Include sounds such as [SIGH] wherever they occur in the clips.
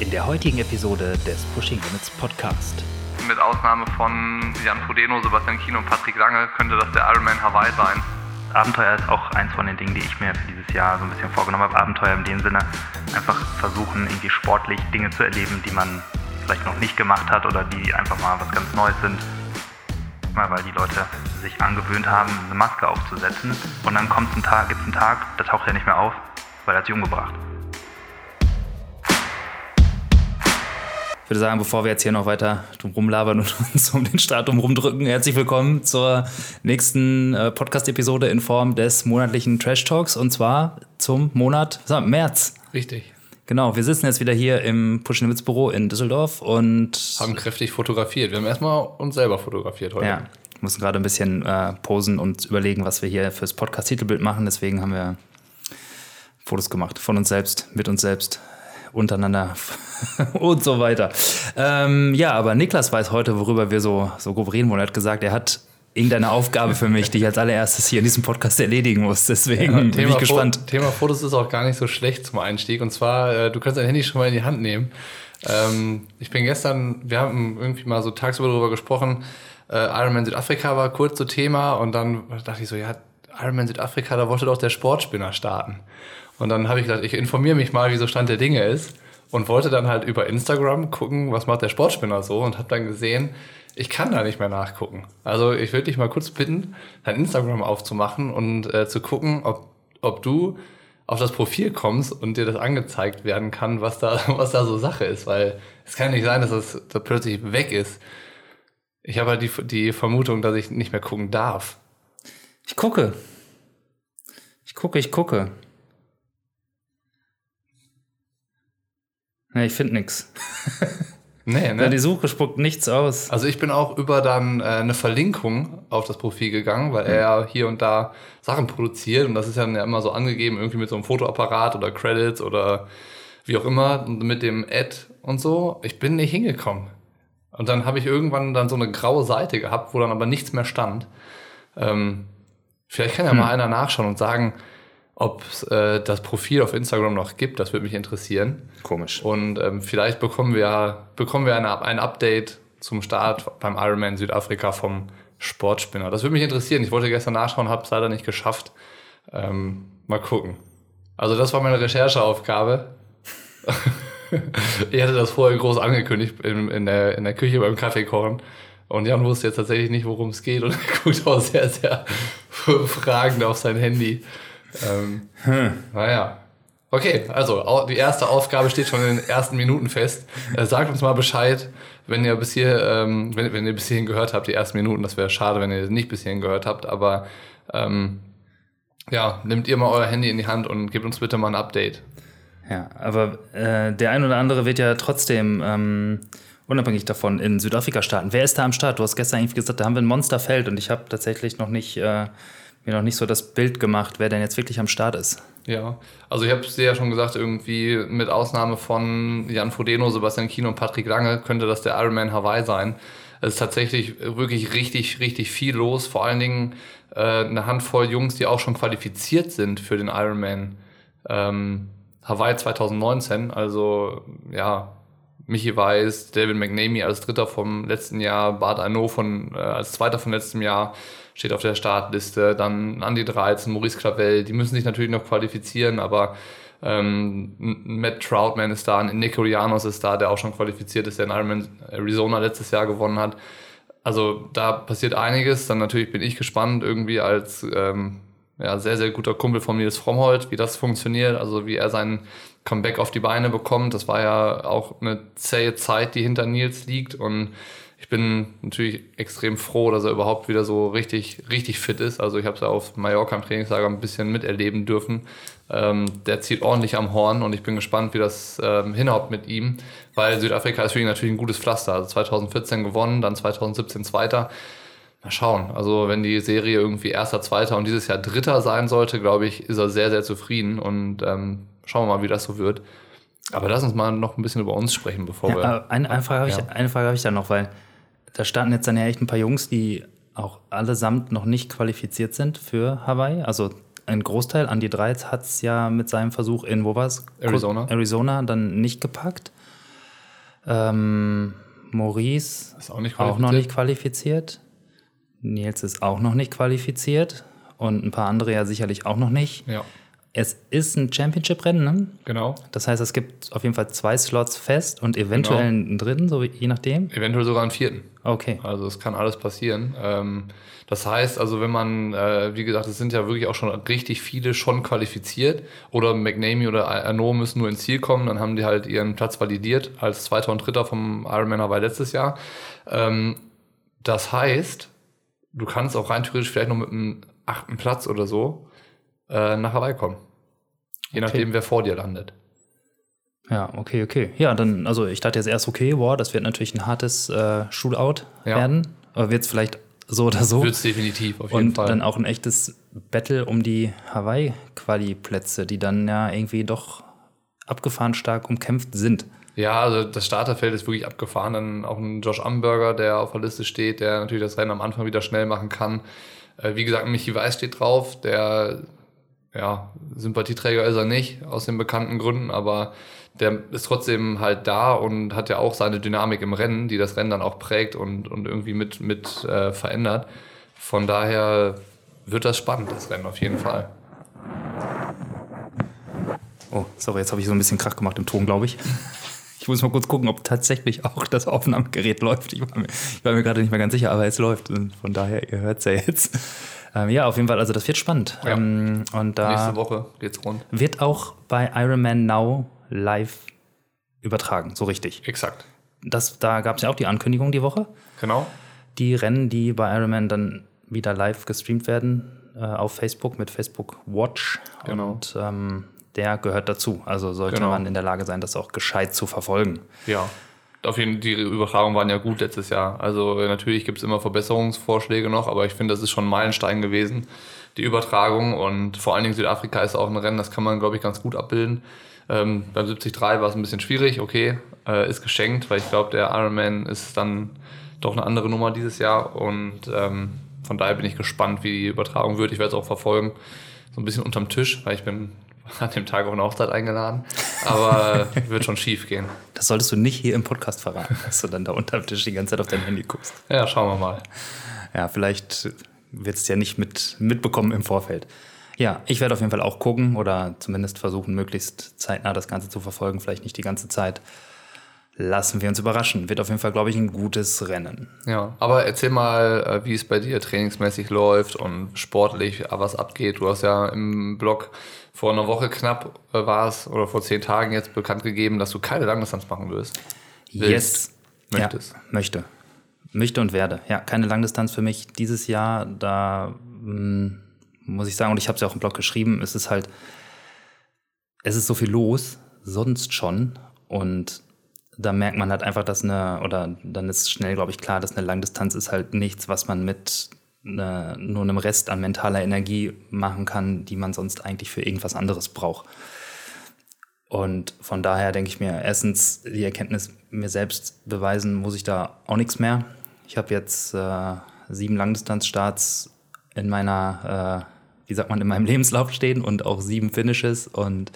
in der heutigen Episode des Pushing Limits Podcast. Mit Ausnahme von Jan Frodeno, Sebastian Kino und Patrick Lange könnte das der Ironman Hawaii sein. Abenteuer ist auch eins von den Dingen, die ich mir für dieses Jahr so ein bisschen vorgenommen habe. Abenteuer in dem Sinne, einfach versuchen, irgendwie sportlich Dinge zu erleben, die man vielleicht noch nicht gemacht hat oder die einfach mal was ganz Neues sind. Mal, weil die Leute sich angewöhnt haben, eine Maske aufzusetzen. Und dann kommt ein Tag, gibt es einen Tag, da taucht er nicht mehr auf, weil er hat sich umgebracht. Ich würde sagen, bevor wir jetzt hier noch weiter drum rumlabern und [LAUGHS] uns um den Start rumdrücken, herzlich willkommen zur nächsten äh, Podcast-Episode in Form des monatlichen Trash Talks und zwar zum Monat wir, März. Richtig. Genau, wir sitzen jetzt wieder hier im Push Limits Büro in Düsseldorf und Haben kräftig fotografiert. Wir haben erstmal uns selber fotografiert heute. ja, mussten gerade ein bisschen äh, posen und überlegen, was wir hier fürs Podcast-Titelbild machen. Deswegen haben wir Fotos gemacht von uns selbst, mit uns selbst, untereinander [LAUGHS] und so weiter. Ähm, ja, aber Niklas weiß heute, worüber wir so, so grob reden wollen. Er hat gesagt, er hat irgendeine Aufgabe für mich, die ich als allererstes hier in diesem Podcast erledigen muss. Deswegen bin ich gespannt. Fo Thema Fotos ist auch gar nicht so schlecht zum Einstieg. Und zwar, äh, du kannst dein Handy schon mal in die Hand nehmen. Ähm, ich bin gestern, wir haben irgendwie mal so tagsüber darüber gesprochen, äh, Ironman Südafrika war kurz so Thema und dann dachte ich so, ja, Ironman Südafrika, da wollte doch der Sportspinner starten. Und dann habe ich gedacht, ich informiere mich mal, wie so Stand der Dinge ist und wollte dann halt über Instagram gucken, was macht der Sportspinner so und habe dann gesehen, ich kann da nicht mehr nachgucken. Also ich würde dich mal kurz bitten, dein Instagram aufzumachen und äh, zu gucken, ob, ob du auf das Profil kommst und dir das angezeigt werden kann, was da, [LAUGHS] was da so Sache ist, weil es kann nicht sein, dass das da plötzlich weg ist. Ich habe halt die, die Vermutung, dass ich nicht mehr gucken darf. Ich gucke. Ich gucke, ich gucke. Nee, ich finde nichts. [LAUGHS] Nee, ne? Die Suche spuckt nichts aus. Also ich bin auch über dann äh, eine Verlinkung auf das Profil gegangen, weil er ja hier und da Sachen produziert und das ist dann ja immer so angegeben, irgendwie mit so einem Fotoapparat oder Credits oder wie auch immer und mit dem Ad und so. Ich bin nicht hingekommen. Und dann habe ich irgendwann dann so eine graue Seite gehabt, wo dann aber nichts mehr stand. Ähm, vielleicht kann ja Hm. mal einer nachschauen und sagen, ob es äh, das Profil auf Instagram noch gibt. Das würde mich interessieren. Komisch. Und ähm, vielleicht bekommen wir, bekommen wir eine, ein Update zum Start beim Ironman Südafrika vom Sportspinner. Das würde mich interessieren. Ich wollte gestern nachschauen, habe es leider nicht geschafft. Ähm, mal gucken. Also das war meine Rechercheaufgabe. [LAUGHS] ich hatte das vorher groß angekündigt in, in, der, in der Küche beim Kaffee kochen. Und Jan wusste jetzt tatsächlich nicht, worum es geht und er [LAUGHS] guckt auch sehr, sehr fragend auf sein Handy. Ähm, Naja. Okay, also die erste Aufgabe steht schon in den ersten Minuten fest. Äh, sagt uns mal Bescheid, wenn ihr bis hier, ähm, wenn, wenn ihr bis hierhin gehört habt, die ersten Minuten. Das wäre schade, wenn ihr nicht bis hierhin gehört habt. Aber ähm, ja, nehmt ihr mal euer Handy in die Hand und gebt uns bitte mal ein Update. Ja, aber äh, der ein oder andere wird ja trotzdem ähm, unabhängig davon in Südafrika starten. Wer ist da am Start? Du hast gestern irgendwie gesagt, da haben wir ein Monsterfeld und ich habe tatsächlich noch nicht, äh, mir noch nicht so das Bild gemacht, wer denn jetzt wirklich am Start ist. Ja, also ich habe es dir ja schon gesagt, irgendwie mit Ausnahme von Jan Frodeno, Sebastian Kino und Patrick Lange könnte das der Ironman Hawaii sein. Es ist tatsächlich wirklich richtig, richtig viel los. Vor allen Dingen äh, eine Handvoll Jungs, die auch schon qualifiziert sind für den Ironman ähm, Hawaii 2019. Also ja, Michi Weiß, David McNamee als Dritter vom letzten Jahr, Bart Arnault von, äh, als Zweiter vom letzten Jahr steht auf der Startliste. Dann Andy 13, Maurice Clavel, die müssen sich natürlich noch qualifizieren, aber ähm, Matt Troutman ist da, Nico Llanos ist da, der auch schon qualifiziert ist, der in Ironman Arizona letztes Jahr gewonnen hat. Also da passiert einiges. Dann natürlich bin ich gespannt, irgendwie als ähm, ja, sehr, sehr guter Kumpel von Nils Frommholt, wie das funktioniert, also wie er sein Comeback auf die Beine bekommt. Das war ja auch eine zähe Zeit, die hinter Nils liegt und ich bin natürlich extrem froh, dass er überhaupt wieder so richtig, richtig fit ist. Also ich habe es ja auf Mallorca im Trainingslager ein bisschen miterleben dürfen. Ähm, der zieht ordentlich am Horn und ich bin gespannt, wie das ähm, hinhaut mit ihm, weil Südafrika ist für ihn natürlich ein gutes Pflaster. Also 2014 gewonnen, dann 2017 Zweiter. Mal schauen. Also wenn die Serie irgendwie erster, zweiter und dieses Jahr dritter sein sollte, glaube ich, ist er sehr, sehr zufrieden und ähm, schauen wir mal, wie das so wird. Aber lass uns mal noch ein bisschen über uns sprechen, bevor Ja, wir. aber eine, eine Frage habe ich, Ja. eine Frage hab ich da noch, weil da starten jetzt dann ja echt ein paar Jungs, die auch allesamt noch nicht qualifiziert sind für Hawaii. Also ein Großteil, Andy Dreiz hat es ja mit seinem Versuch in, wo war's? Arizona. Arizona dann nicht gepackt. Ähm, Maurice Ist auch nicht auch noch nicht qualifiziert. Nils ist auch noch nicht qualifiziert. Und ein paar andere ja sicherlich auch noch nicht. Ja, Es ist ein Championship-Rennen, ne? genau. Das heißt, es gibt auf jeden Fall zwei Slots fest und eventuell Genau. einen dritten, so wie- je nachdem. Eventuell sogar einen vierten. Okay. Also es kann alles passieren. Ähm, das heißt, also wenn man, äh, wie gesagt, es sind ja wirklich auch schon richtig viele schon qualifiziert oder McNamee oder Arnaud müssen nur ins Ziel kommen, dann haben die halt ihren Platz validiert als Zweiter und Dritter vom Ironman Hawaii letztes Jahr. Ähm, das heißt, du kannst auch rein theoretisch vielleicht noch mit einem achten Platz oder so äh, nach Hawaii kommen. Je nachdem, wer vor dir landet. Ja, okay, okay. Ja, dann, also ich dachte jetzt erst, okay, boah, das wird natürlich ein hartes äh, Shootout Ja. werden. Aber wird es vielleicht so oder so. Wird es definitiv, auf jeden Und Fall. dann auch ein echtes Battle um die Hawaii-Quali-Plätze, die dann ja irgendwie doch abgefahren stark umkämpft sind. Ja, also das Starterfeld ist wirklich abgefahren. Dann auch ein Josh Amberger, der auf der Liste steht, der natürlich das Rennen am Anfang wieder schnell machen kann. Äh, wie gesagt, Michi Weiß steht drauf. Der, ja, Sympathieträger ist er nicht, aus den bekannten Gründen, aber der ist trotzdem halt da und hat ja auch seine Dynamik im Rennen, die das Rennen dann auch prägt und, und irgendwie mit, mit äh, verändert. Von daher wird das spannend, das Rennen auf jeden Fall. Oh, sorry, jetzt habe ich so ein bisschen Krach gemacht im Ton, glaube ich. Ich muss mal kurz gucken, ob tatsächlich auch das Aufnahmegerät [LAUGHS] läuft. Ich war mir, mir gerade nicht mehr ganz sicher, aber es läuft. Und von daher, ihr hört es ja jetzt. Ähm, ja, auf jeden Fall, also das wird spannend. Ja. Ähm, und da Nächste Woche geht's rund. wird auch bei Ironman Now live übertragen, so richtig. Exakt. Das, da gab es ja auch die Ankündigung die Woche. Genau. Die Rennen, die bei Ironman dann wieder live gestreamt werden äh, auf Facebook mit Facebook Watch. Genau. Und ähm, der gehört dazu. Also sollte Genau. man in der Lage sein, das auch gescheit zu verfolgen. Ja, auf jeden Fall, die Übertragungen waren ja gut letztes Jahr. Also natürlich gibt es immer Verbesserungsvorschläge noch, aber ich finde, das ist schon ein Meilenstein gewesen, die Übertragung. Und vor allen Dingen Südafrika ist auch ein Rennen, das kann man, glaube ich, ganz gut abbilden. Ähm, beim 73 war es ein bisschen schwierig, okay, äh, ist geschenkt, weil ich glaube, der Ironman ist dann doch eine andere Nummer dieses Jahr. Und ähm, von daher bin ich gespannt, wie die Übertragung wird. Ich werde es auch verfolgen, so ein bisschen unterm Tisch, weil ich bin [LAUGHS] an dem Tag auf eine Hochzeit eingeladen. Aber äh, wird schon schief gehen. Das solltest du nicht hier im Podcast verraten, [LAUGHS] dass du dann da unterm Tisch die ganze Zeit auf dein Handy guckst. Ja, schauen wir mal. Ja, vielleicht wird es ja nicht mit, mitbekommen im Vorfeld. Ja, ich werde auf jeden Fall auch gucken oder zumindest versuchen, möglichst zeitnah das Ganze zu verfolgen. Vielleicht nicht die ganze Zeit. Lassen wir uns überraschen. Wird auf jeden Fall, glaube ich, ein gutes Rennen. Ja, aber erzähl mal, äh, wie es bei dir trainingsmäßig läuft und sportlich, äh, was abgeht. Du hast ja im Blog vor einer Woche knapp äh, war es oder vor zehn Tagen jetzt bekannt gegeben, dass du keine Langdistanz machen wirst. Yes. Möchtest. Ja, möchte. Möchte und werde. Ja, keine Langdistanz für mich dieses Jahr. Da mh, muss ich sagen, und ich habe es ja auch im Blog geschrieben, es ist halt, es ist so viel los, sonst schon. Und da merkt man halt einfach, dass eine, oder dann ist schnell, glaube ich, klar, dass eine Langdistanz ist halt nichts, was man mit ne, nur einem Rest an mentaler Energie machen kann, die man sonst eigentlich für irgendwas anderes braucht. Und von daher denke ich mir, erstens die Erkenntnis mir selbst beweisen, muss ich da auch nichts mehr. Ich habe jetzt äh, sieben Langdistanzstarts in meiner, äh, wie sagt man, in meinem [LAUGHS] Lebenslauf stehen und auch sieben Finishes und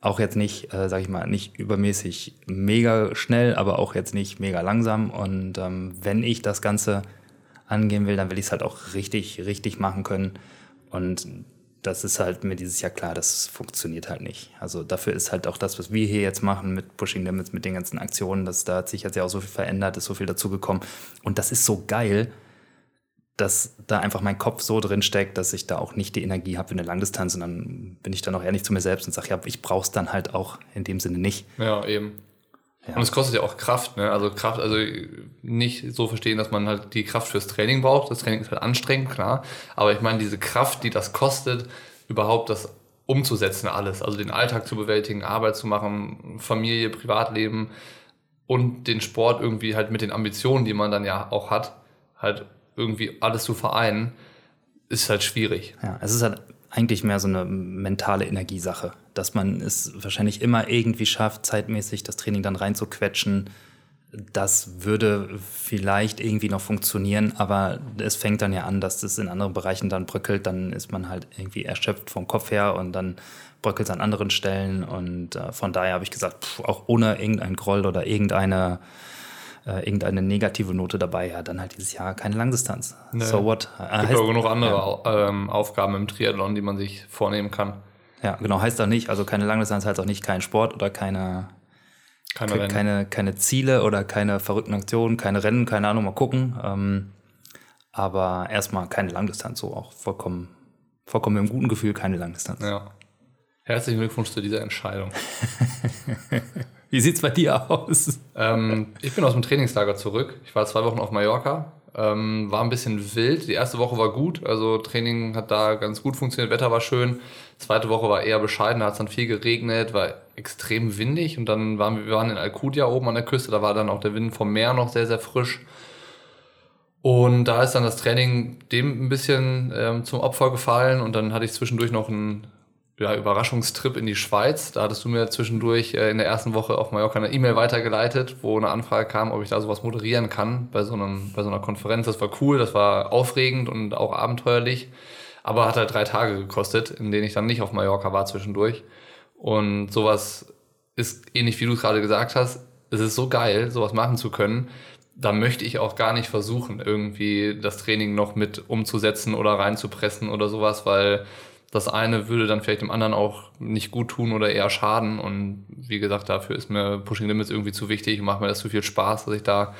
auch jetzt nicht, äh, sag ich mal, nicht übermäßig mega schnell, aber auch jetzt nicht mega langsam. Und ähm, wenn ich das Ganze angehen will, dann will ich es halt auch richtig, richtig machen können. Und das ist halt mir dieses Jahr klar, das funktioniert halt nicht. Also dafür ist halt auch das, was wir hier jetzt machen mit Pushing Limits, mit den ganzen Aktionen, dass da hat sich jetzt ja auch so viel verändert, ist so viel dazugekommen. Und das ist so geil, dass da einfach mein Kopf so drin steckt, dass ich da auch nicht die Energie habe für eine Langdistanz. Und dann bin ich dann auch ehrlich zu mir selbst und sage, ja, ich brauche es dann halt auch in dem Sinne nicht. Ja, eben. Ja. Und es kostet ja auch Kraft, ne? Also Kraft, also nicht so verstehen, dass man halt die Kraft fürs Training braucht. Das Training ist halt anstrengend, klar. Aber ich meine, diese Kraft, die das kostet, überhaupt das umzusetzen, alles. Also den Alltag zu bewältigen, Arbeit zu machen, Familie, Privatleben und den Sport irgendwie halt mit den Ambitionen, die man dann ja auch hat, halt irgendwie alles zu vereinen, ist halt schwierig. Ja, es ist halt eigentlich mehr so eine mentale Energiesache, dass man es wahrscheinlich immer irgendwie schafft, zeitmäßig das Training dann reinzuquetschen. Das würde vielleicht irgendwie noch funktionieren, aber es fängt dann ja an, dass das in anderen Bereichen dann bröckelt. Dann ist man halt irgendwie erschöpft vom Kopf her und dann bröckelt es an anderen Stellen. Und äh, von daher habe ich gesagt, pff, auch ohne irgendein Groll oder irgendeine, äh, irgendeine negative Note dabei, ja, dann halt dieses Jahr keine Langdistanz. Nee. So what? Äh, Es gibt heißt, auch genug andere Au- ähm, Aufgaben im Triathlon, die man sich vornehmen kann. ja, genau, heißt auch nicht, also keine Langdistanz heißt auch nicht kein Sport oder keine, Keine keine, keine Ziele oder keine verrückten Aktionen, keine Rennen, keine Ahnung, mal gucken. Ähm, aber erstmal keine Langdistanz, so auch vollkommen, vollkommen mit einem guten Gefühl keine Langdistanz. Ja. Herzlichen Glückwunsch zu dieser Entscheidung. [LAUGHS] Wie sieht's bei dir aus? ähm, ich bin aus dem Trainingslager zurück. Ich war zwei Wochen auf Mallorca. Ähm, war ein bisschen wild. Die erste Woche war gut. Also Training hat da ganz gut funktioniert. Wetter war schön. Zweite Woche war eher bescheiden. Da hat es dann viel geregnet, war extrem windig. Und dann waren wir, wir waren in Alcudia oben an der Küste. Da war dann auch der Wind vom Meer noch sehr, sehr frisch. Und da ist dann das Training dem ein bisschen ähm, zum Opfer gefallen. Und dann hatte ich zwischendurch noch einen ja, Überraschungstrip in die Schweiz. Da hattest du mir zwischendurch äh, in der ersten Woche auf Mallorca eine E-Mail weitergeleitet, wo eine Anfrage kam, ob ich da sowas moderieren kann bei so, einem, bei so einer Konferenz. Das war cool, das war aufregend und auch abenteuerlich. Aber hat halt drei Tage gekostet, in denen ich dann nicht auf Mallorca war zwischendurch. Und sowas ist ähnlich wie du es gerade gesagt hast. Es ist so geil, sowas machen zu können. Da möchte ich auch gar nicht versuchen, irgendwie das Training noch mit umzusetzen oder reinzupressen oder sowas, weil das eine würde dann vielleicht dem anderen auch nicht gut tun oder eher schaden. Und wie gesagt, dafür ist mir Pushing Limits irgendwie zu wichtig und macht mir das zu viel Spaß, dass ich da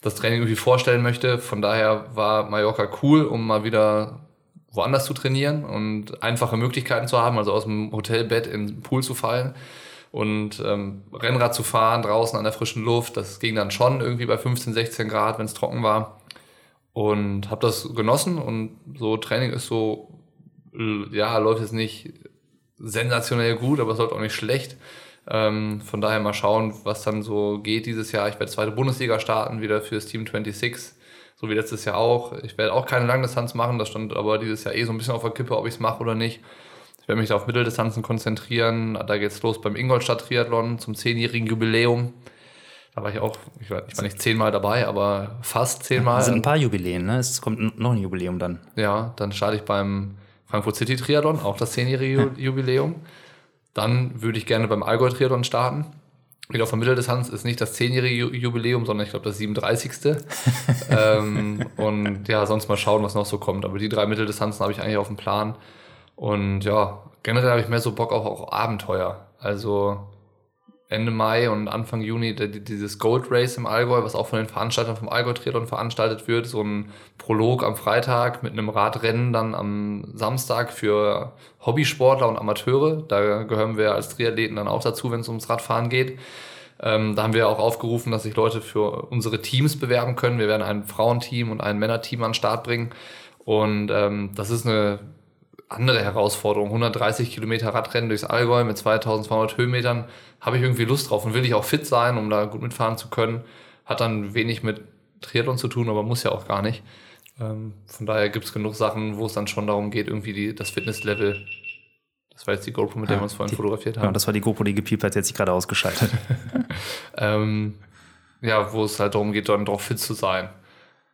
das Training irgendwie vorstellen möchte. Von daher war Mallorca cool, um mal wieder woanders zu trainieren und einfache Möglichkeiten zu haben, also aus dem Hotelbett in den Pool zu fallen und ähm, Rennrad zu fahren draußen an der frischen Luft. Das ging dann schon irgendwie bei 15, 16 Grad, wenn es trocken war. Und habe das genossen und so Training ist so, ja, läuft jetzt nicht sensationell gut, aber es läuft auch nicht schlecht. Ähm, von daher mal schauen, was dann so geht dieses Jahr. Ich werde zweite Bundesliga starten, wieder fürs Team 26, so wie letztes Jahr auch. Ich werde auch keine Langdistanz machen, das stand aber dieses Jahr eh so ein bisschen auf der Kippe, ob ich es mache oder nicht. Ich werde mich da auf Mitteldistanzen konzentrieren. Da geht's los beim Ingolstadt Triathlon zum zehnjährigen Jubiläum. Da war ich auch, ich war, ich war nicht zehnmal dabei, aber fast zehnmal. Es sind ein paar Jubiläen, ne? Es kommt noch ein Jubiläum dann. Ja, dann starte ich beim Frankfurt City Triathlon, auch das zehnjährige Ju- Jubiläum. Dann würde ich gerne beim Allgäu Triathlon starten. Wieder auf der Mitteldistanz ist nicht das zehnjährige Ju- Jubiläum, sondern ich glaube das 37. [LAUGHS] ähm, und ja, sonst mal schauen, was noch so kommt. Aber die drei Mitteldistanzen habe ich eigentlich auf dem Plan. Und ja, generell habe ich mehr so Bock auf auch Abenteuer. Also Ende Mai und Anfang Juni dieses Gold Race im Allgäu, was auch von den Veranstaltern vom Allgäu Triathlon veranstaltet wird. So ein Prolog am Freitag mit einem Radrennen dann am Samstag für Hobbysportler und Amateure. Da gehören wir als Triathleten dann auch dazu, wenn es ums Radfahren geht. Ähm, da haben wir auch aufgerufen, dass sich Leute für unsere Teams bewerben können. Wir werden ein Frauenteam und ein Männerteam an den Start bringen. Und ähm, das ist eine andere Herausforderung. 130 Kilometer Radrennen durchs Allgäu mit 2200 Höhenmetern. Habe ich irgendwie Lust drauf und will ich auch fit sein, um da gut mitfahren zu können. Hat dann wenig mit Triathlon zu tun, aber muss ja auch gar nicht. Ähm, von daher gibt es genug Sachen, wo es dann schon darum geht, irgendwie die, das Fitnesslevel. Das war jetzt die GoPro, mit der Ja, wir uns vorhin die- fotografiert Ja, haben. das war die GoPro, die gepiept hat, jetzt sich gerade ausgeschaltet. [LAUGHS] ähm, ja, wo es halt darum geht, dann doch fit zu sein.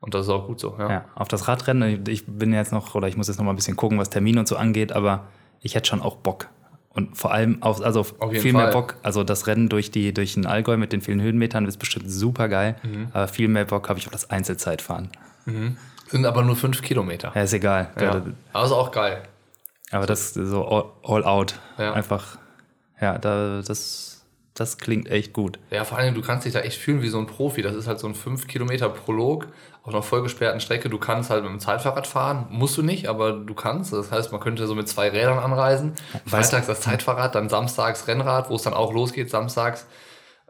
Und das ist auch gut so, ja. Ja, auf das Radrennen, ich bin jetzt noch, oder ich muss jetzt noch mal ein bisschen gucken, was Termine und so angeht, aber ich hätte schon auch Bock. Und vor allem auf, also auf Auf viel mehr Fall. Bock. Also das Rennen durch, die, durch den Allgäu mit den vielen Höhenmetern ist bestimmt super geil. Mhm. Aber viel mehr Bock habe ich auf das Einzelzeitfahren. Sind aber nur fünf Kilometer. Ja, ist egal. Ja. Aber ist auch geil. Aber das ist so all, all out. Ja. Einfach, ja, da, das, das klingt echt gut. Ja, vor allem, du kannst dich da echt fühlen wie so ein Profi. Das ist halt so ein 5 Kilometer Prolog auf einer vollgesperrten Strecke. Du kannst halt mit dem Zeitfahrrad fahren. Musst du nicht, aber du kannst. Das heißt, man könnte so mit zwei Rädern anreisen. Freitags das Zeitfahrrad, dann samstags Rennrad, wo es dann auch losgeht, samstags.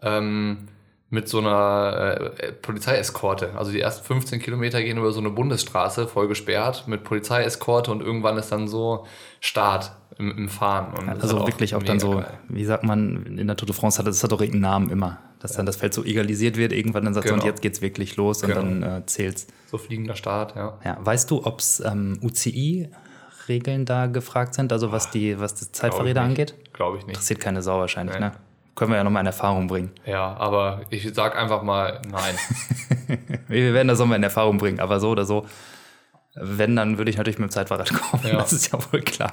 Ähm, mit so einer äh, Polizeieskorte. Also die ersten 15 Kilometer gehen über so eine Bundesstraße, voll gesperrt, mit Polizeieskorte und irgendwann ist dann so Start im, im Fahren. Und das Also halt wirklich auch dann so, geil. wie sagt man, in der Tour de France hat das hat doch irgendeinen Namen immer. Dass dann das Feld so egalisiert wird, irgendwann dann sagt Genau. und jetzt geht's wirklich los und Genau. dann äh, zählt's. So fliegender Start, ja. Ja, weißt du, ob es ähm, UCI-Regeln da gefragt sind, also was die, was Glaub ich angeht? Glaube ich nicht. Interessiert keine Sau wahrscheinlich, Nee. ne? Können wir ja nochmal in Erfahrung bringen. Ja, aber ich sag einfach mal nein. [LAUGHS] Wir werden das nochmal in Erfahrung bringen, aber so oder so, wenn, dann würde ich natürlich mit dem Zeitfahrrad kommen. Ja. Das ist ja wohl klar.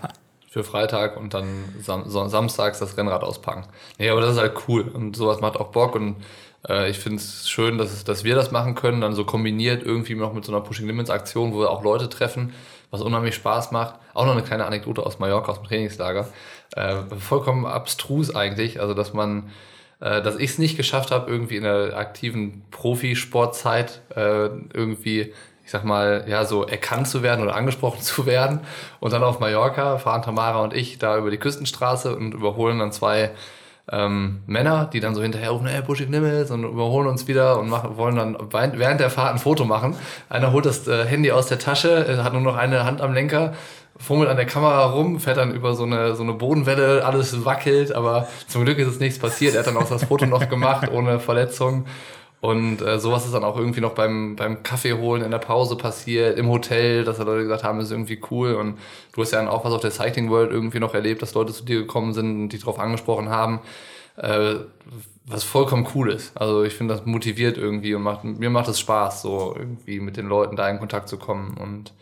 für Freitag und dann sam samstags das Rennrad auspacken. Nee, aber das ist halt cool und sowas macht auch Bock und äh, ich finde es schön, dass, dass wir das machen können, dann so kombiniert irgendwie noch mit so einer Pushing Limits Aktion, wo wir auch Leute treffen, was unheimlich Spaß macht. Auch noch eine kleine Anekdote aus Mallorca, aus dem Trainingslager. Äh, vollkommen abstrus eigentlich, also dass man äh, dass ich es nicht geschafft habe, irgendwie in der aktiven Profisportzeit äh, irgendwie ich sag mal, ja, so erkannt zu werden oder angesprochen [LAUGHS] zu werden. Und dann auf Mallorca fahren Tamara und ich da über die Küstenstraße und überholen dann zwei ähm, Männer, die dann so hinterher rufen, hey, Buschig Nimmels und überholen uns wieder und machen, wollen dann während der Fahrt ein Foto machen. Einer holt das äh, Handy aus der Tasche, äh, hat nur noch eine Hand am Lenker, fummelt an der Kamera rum, fährt dann über so eine, so eine Bodenwelle, alles wackelt, aber zum Glück ist es nichts passiert. Er hat dann auch das Foto noch gemacht, ohne Verletzung. Und äh, sowas ist dann auch irgendwie noch beim, beim Kaffee holen in der Pause passiert, im Hotel, dass da Leute gesagt haben, ist irgendwie cool. Und du hast ja dann auch was auf der Cycling World irgendwie noch erlebt, dass Leute zu dir gekommen sind und dich darauf angesprochen haben, äh, was vollkommen cool ist. Also ich finde, das motiviert irgendwie und macht, mir macht es Spaß, so irgendwie mit den Leuten da in Kontakt zu kommen. Und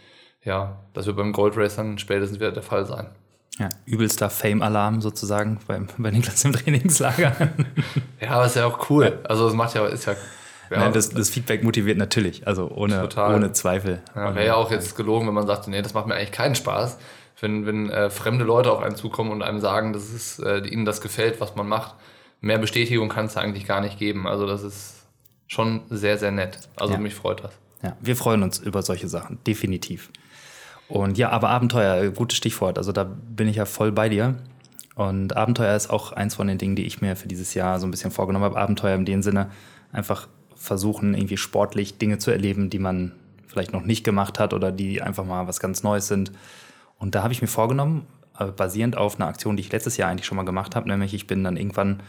ja, das wird beim Gold Race dann spätestens wieder der Fall sein. Ja, übelster Fame-Alarm sozusagen beim, bei Niklas im Trainingslager. ja, aber ist ja auch cool. Also es macht ja, ist ja. ja Nein, das, das, Feedback motiviert natürlich, also ohne, ohne Zweifel. Ja, Wäre ja auch jetzt gelogen, wenn man sagt, nee, das macht mir eigentlich keinen Spaß. Wenn, wenn äh, fremde Leute auf einen zukommen und einem sagen, dass es äh, ihnen das gefällt, was man macht, mehr Bestätigung kann es eigentlich gar nicht geben. Also das ist schon sehr, sehr nett. Also ja. mich freut das. Ja, wir freuen uns über solche Sachen, definitiv. Und ja, aber Abenteuer, gutes Stichwort. Also da bin ich ja voll bei dir. Und Abenteuer ist auch eins von den Dingen, die ich mir für dieses Jahr so ein bisschen vorgenommen habe. Abenteuer in dem Sinne, einfach versuchen, irgendwie sportlich Dinge zu erleben, die man vielleicht noch nicht gemacht hat oder die einfach mal was ganz Neues sind. Und da habe ich mir vorgenommen, äh, basierend auf einer Aktion, die ich letztes Jahr eigentlich schon mal gemacht habe, nämlich ich bin dann irgendwann ein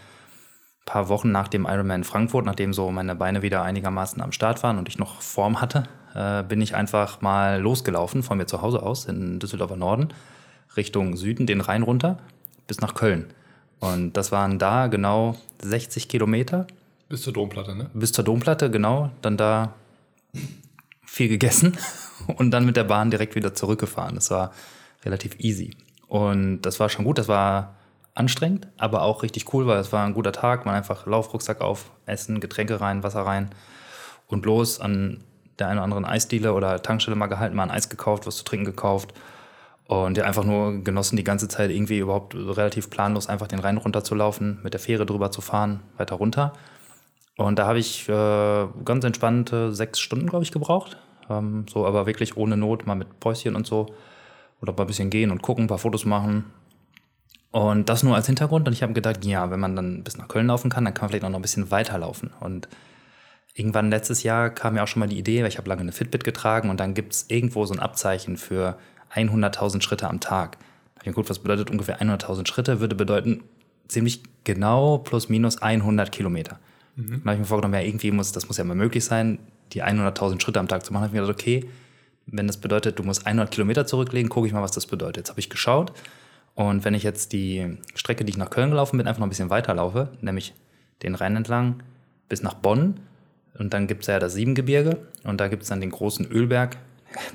paar Wochen nach dem Ironman Frankfurt, nachdem so meine Beine wieder einigermaßen am Start waren und ich noch Form hatte, äh, bin ich einfach mal losgelaufen von mir zu Hause aus in Düsseldorfer Norden Richtung Süden, den Rhein runter bis nach Köln. Und das waren da genau 60 Kilometer. Bis zur Domplatte, ne? Bis zur Domplatte, genau. Dann da viel gegessen [LAUGHS] und dann mit der Bahn direkt wieder zurückgefahren. Das war relativ easy. Und das war schon gut. Das war anstrengend, aber auch richtig cool, weil es war ein guter Tag. Man einfach Laufrucksack auf, Essen, Getränke rein, Wasser rein und los an der einen oder anderen Eisdiele oder Tankstelle mal gehalten, mal ein Eis gekauft, was zu trinken gekauft. Und ja, einfach nur genossen, die ganze Zeit irgendwie überhaupt relativ planlos einfach den Rhein runter zu laufen, mit der Fähre drüber zu fahren, weiter runter. Und da habe ich äh, ganz entspannte sechs Stunden, glaube ich, gebraucht. Ähm, so, aber wirklich ohne Not, mal mit Päuschen und so. Oder mal ein bisschen gehen und gucken, ein paar Fotos machen. Und das nur als Hintergrund. Und ich habe gedacht, ja, wenn man dann bis nach Köln laufen kann, dann kann man vielleicht auch noch ein bisschen weiterlaufen. Und irgendwann letztes Jahr kam mir auch schon mal die Idee, weil ich habe lange eine Fitbit getragen und dann gibt es irgendwo so ein Abzeichen für 100.000 Schritte am Tag. Da habe ich geguckt, was bedeutet ungefähr 100.000 Schritte? Würde bedeuten ziemlich genau plus minus 100 Kilometer. Mhm. Dann habe ich mir vorgenommen, ja, irgendwie muss, das muss ja mal möglich sein, die 100.000 Schritte am Tag zu machen. Da habe ich mir gedacht, okay, wenn das bedeutet, du musst 100 Kilometer zurücklegen, gucke ich mal, was das bedeutet. Jetzt habe ich geschaut und wenn ich jetzt die Strecke, die ich nach Köln gelaufen bin, einfach noch ein bisschen weiterlaufe, nämlich den Rhein entlang bis nach Bonn, und dann gibt es ja das Siebengebirge und da gibt es dann den großen Ölberg.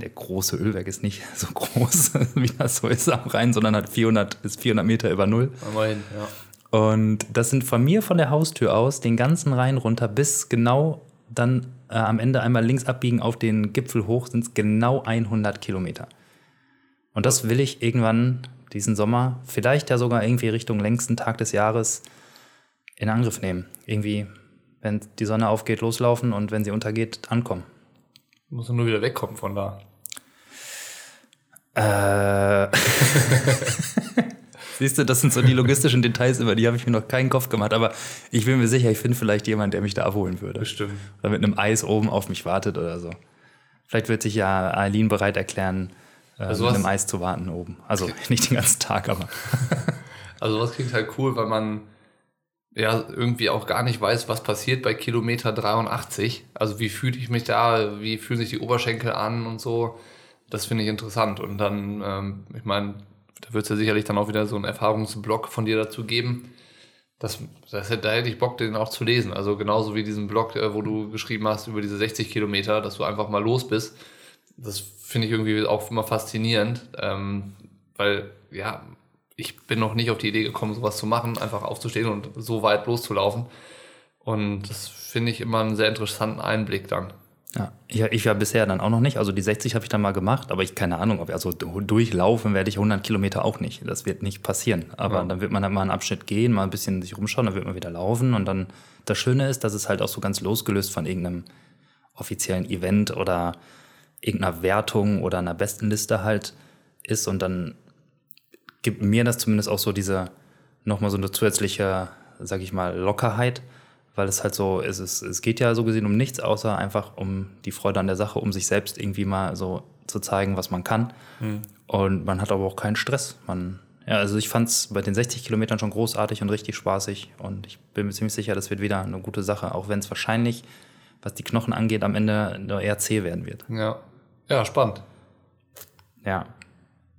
Der große Ölberg ist nicht so groß, [LAUGHS] wie das so ist am Rhein, sondern hat 400 bis 400 Meter über Null. Immerhin, ja. Und das sind von mir von der Haustür aus den ganzen Rhein runter bis genau dann äh, am Ende einmal links abbiegen auf den Gipfel hoch, sind es genau 100 Kilometer. Und das will ich irgendwann diesen Sommer, vielleicht ja sogar irgendwie Richtung längsten Tag des Jahres in Angriff nehmen. Irgendwie wenn die Sonne aufgeht, loslaufen und wenn sie untergeht, ankommen. Muss nur wieder wegkommen von da. Äh. [LAUGHS] Siehst du, das sind so die logistischen Details, über die habe ich mir noch keinen Kopf gemacht. Aber ich bin mir sicher, ich finde vielleicht jemanden, der mich da abholen würde. Bestimmt. Oder mit einem Eis oben auf mich wartet oder so. Vielleicht wird sich ja Eileen bereit erklären, äh, also mit einem Eis zu warten oben. Also nicht den ganzen Tag, aber. [LAUGHS] also was klingt halt cool, weil man ja irgendwie auch gar nicht weiß, was passiert bei Kilometer 83. Also wie fühle ich mich da, wie fühlen sich die Oberschenkel an und so. Das finde ich interessant. Und dann, ähm, ich meine, da wird es ja sicherlich dann auch wieder so einen Erfahrungsblog von dir dazu geben. Das, das, da hätte ich Bock, den auch zu lesen. Also genauso wie diesen Blog, äh, wo du geschrieben hast über diese 60 Kilometer, dass du einfach mal los bist. Das finde ich irgendwie auch immer faszinierend, ähm, weil ja, ich bin noch nicht auf die Idee gekommen, sowas zu machen, einfach aufzustehen und so weit loszulaufen. Und das finde ich immer einen sehr interessanten Einblick dann. Ja, ich, ich war bisher dann auch noch nicht. Also die 60 habe ich dann mal gemacht, aber ich keine Ahnung, ob also durchlaufen werde ich 100 Kilometer auch nicht. Das wird nicht passieren. Aber ja. dann wird man dann mal einen Abschnitt gehen, mal ein bisschen sich rumschauen, dann wird man wieder laufen. Und dann das Schöne ist, dass es halt auch so ganz losgelöst von irgendeinem offiziellen Event oder irgendeiner Wertung oder einer Bestenliste halt ist. Und dann gibt mir das zumindest auch so diese nochmal so eine zusätzliche, sag ich mal, Lockerheit weil es halt so, es, ist, es geht ja so gesehen um nichts, außer einfach um die Freude an der Sache, um sich selbst irgendwie mal so zu zeigen, was man kann. Mhm. Und man hat aber auch keinen Stress. Man, ja, also ich fand es bei den 60 Kilometern schon großartig und richtig spaßig und ich bin mir ziemlich sicher, das wird wieder eine gute Sache, auch wenn es wahrscheinlich, was die Knochen angeht, am Ende eher zäh werden wird. Ja, ja, spannend. Ja.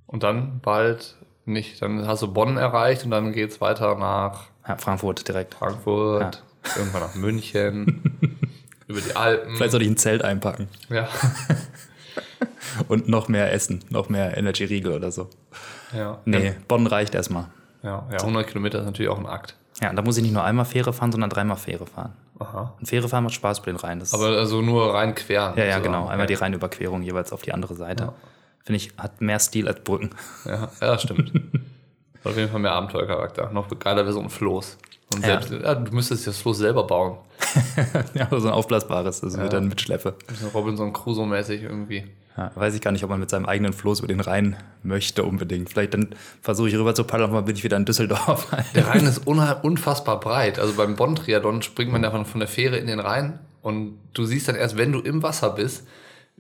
Und dann bald nicht, dann hast du Bonn erreicht und dann geht es weiter nach ja, Frankfurt direkt. Frankfurt. Ja irgendwann nach München, [LAUGHS] über die Alpen. Vielleicht soll ich ein Zelt einpacken. Ja. [LAUGHS] Und noch mehr essen, noch mehr Energy-Riegel oder so. Ja. Nee, Bonn reicht erstmal. Ja, ja, 100 Kilometer ist natürlich auch ein Akt. Ja, und da muss ich nicht nur einmal Fähre fahren, sondern dreimal Fähre fahren. Aha. Und Fähre fahren macht Spaß bei den Rhein. Das Aber also nur rein queren. Ja, ja, genau. Einmal die Rheinüberquerung jeweils auf die andere Seite. Ja. Finde ich, hat mehr Stil als Brücken. Ja, ja stimmt. [LAUGHS] auf jeden Fall mehr Abenteuercharakter. Noch geiler wäre so ein Floß. Und. Selbst, ja, du müsstest das Floß selber bauen. [LAUGHS] ja, so ein aufblasbares, also ja. mit dann mitschleppe. Robinson Crusoe-mäßig irgendwie. Ja, weiß ich gar nicht, ob man mit seinem eigenen Floß über den Rhein möchte unbedingt. Vielleicht dann versuche ich rüber zu paddeln, aber bin ich wieder in Düsseldorf. [LAUGHS] Der Rhein ist unfassbar breit. Also beim Bonn-Triathlon springt man davon von der Fähre in den Rhein und du siehst dann erst, wenn du im Wasser bist,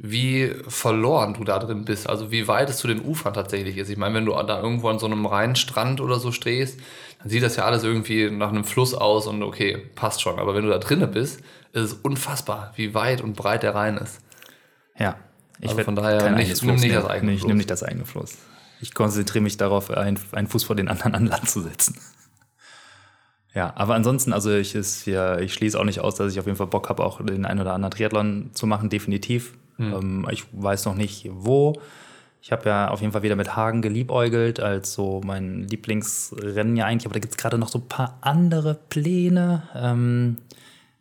wie verloren du da drin bist. Also wie weit es zu den Ufern tatsächlich ist. Ich meine, wenn du da irgendwo an so einem Rheinstrand oder so stehst, dann sieht das ja alles irgendwie nach einem Fluss aus und okay, passt schon. Aber wenn du da drinnen bist, ist es unfassbar, wie weit und breit der Rhein ist. Ja. Ich also von daher nicht, nimm nicht das eigene Ich nehme nicht das eigene Floß. Ich konzentriere mich darauf, einen, Fuß vor den anderen an Land zu setzen. [LAUGHS] Ja, aber ansonsten, also ich, ist hier, ich schließe auch nicht aus, dass ich auf jeden Fall Bock habe, auch den einen oder anderen Triathlon zu machen, definitiv. Mhm. Ähm, ich weiß noch nicht wo. Ich habe ja auf jeden Fall wieder mit Hagen geliebäugelt, als so mein Lieblingsrennen ja eigentlich. Aber da gibt es gerade noch so ein paar andere Pläne, ähm,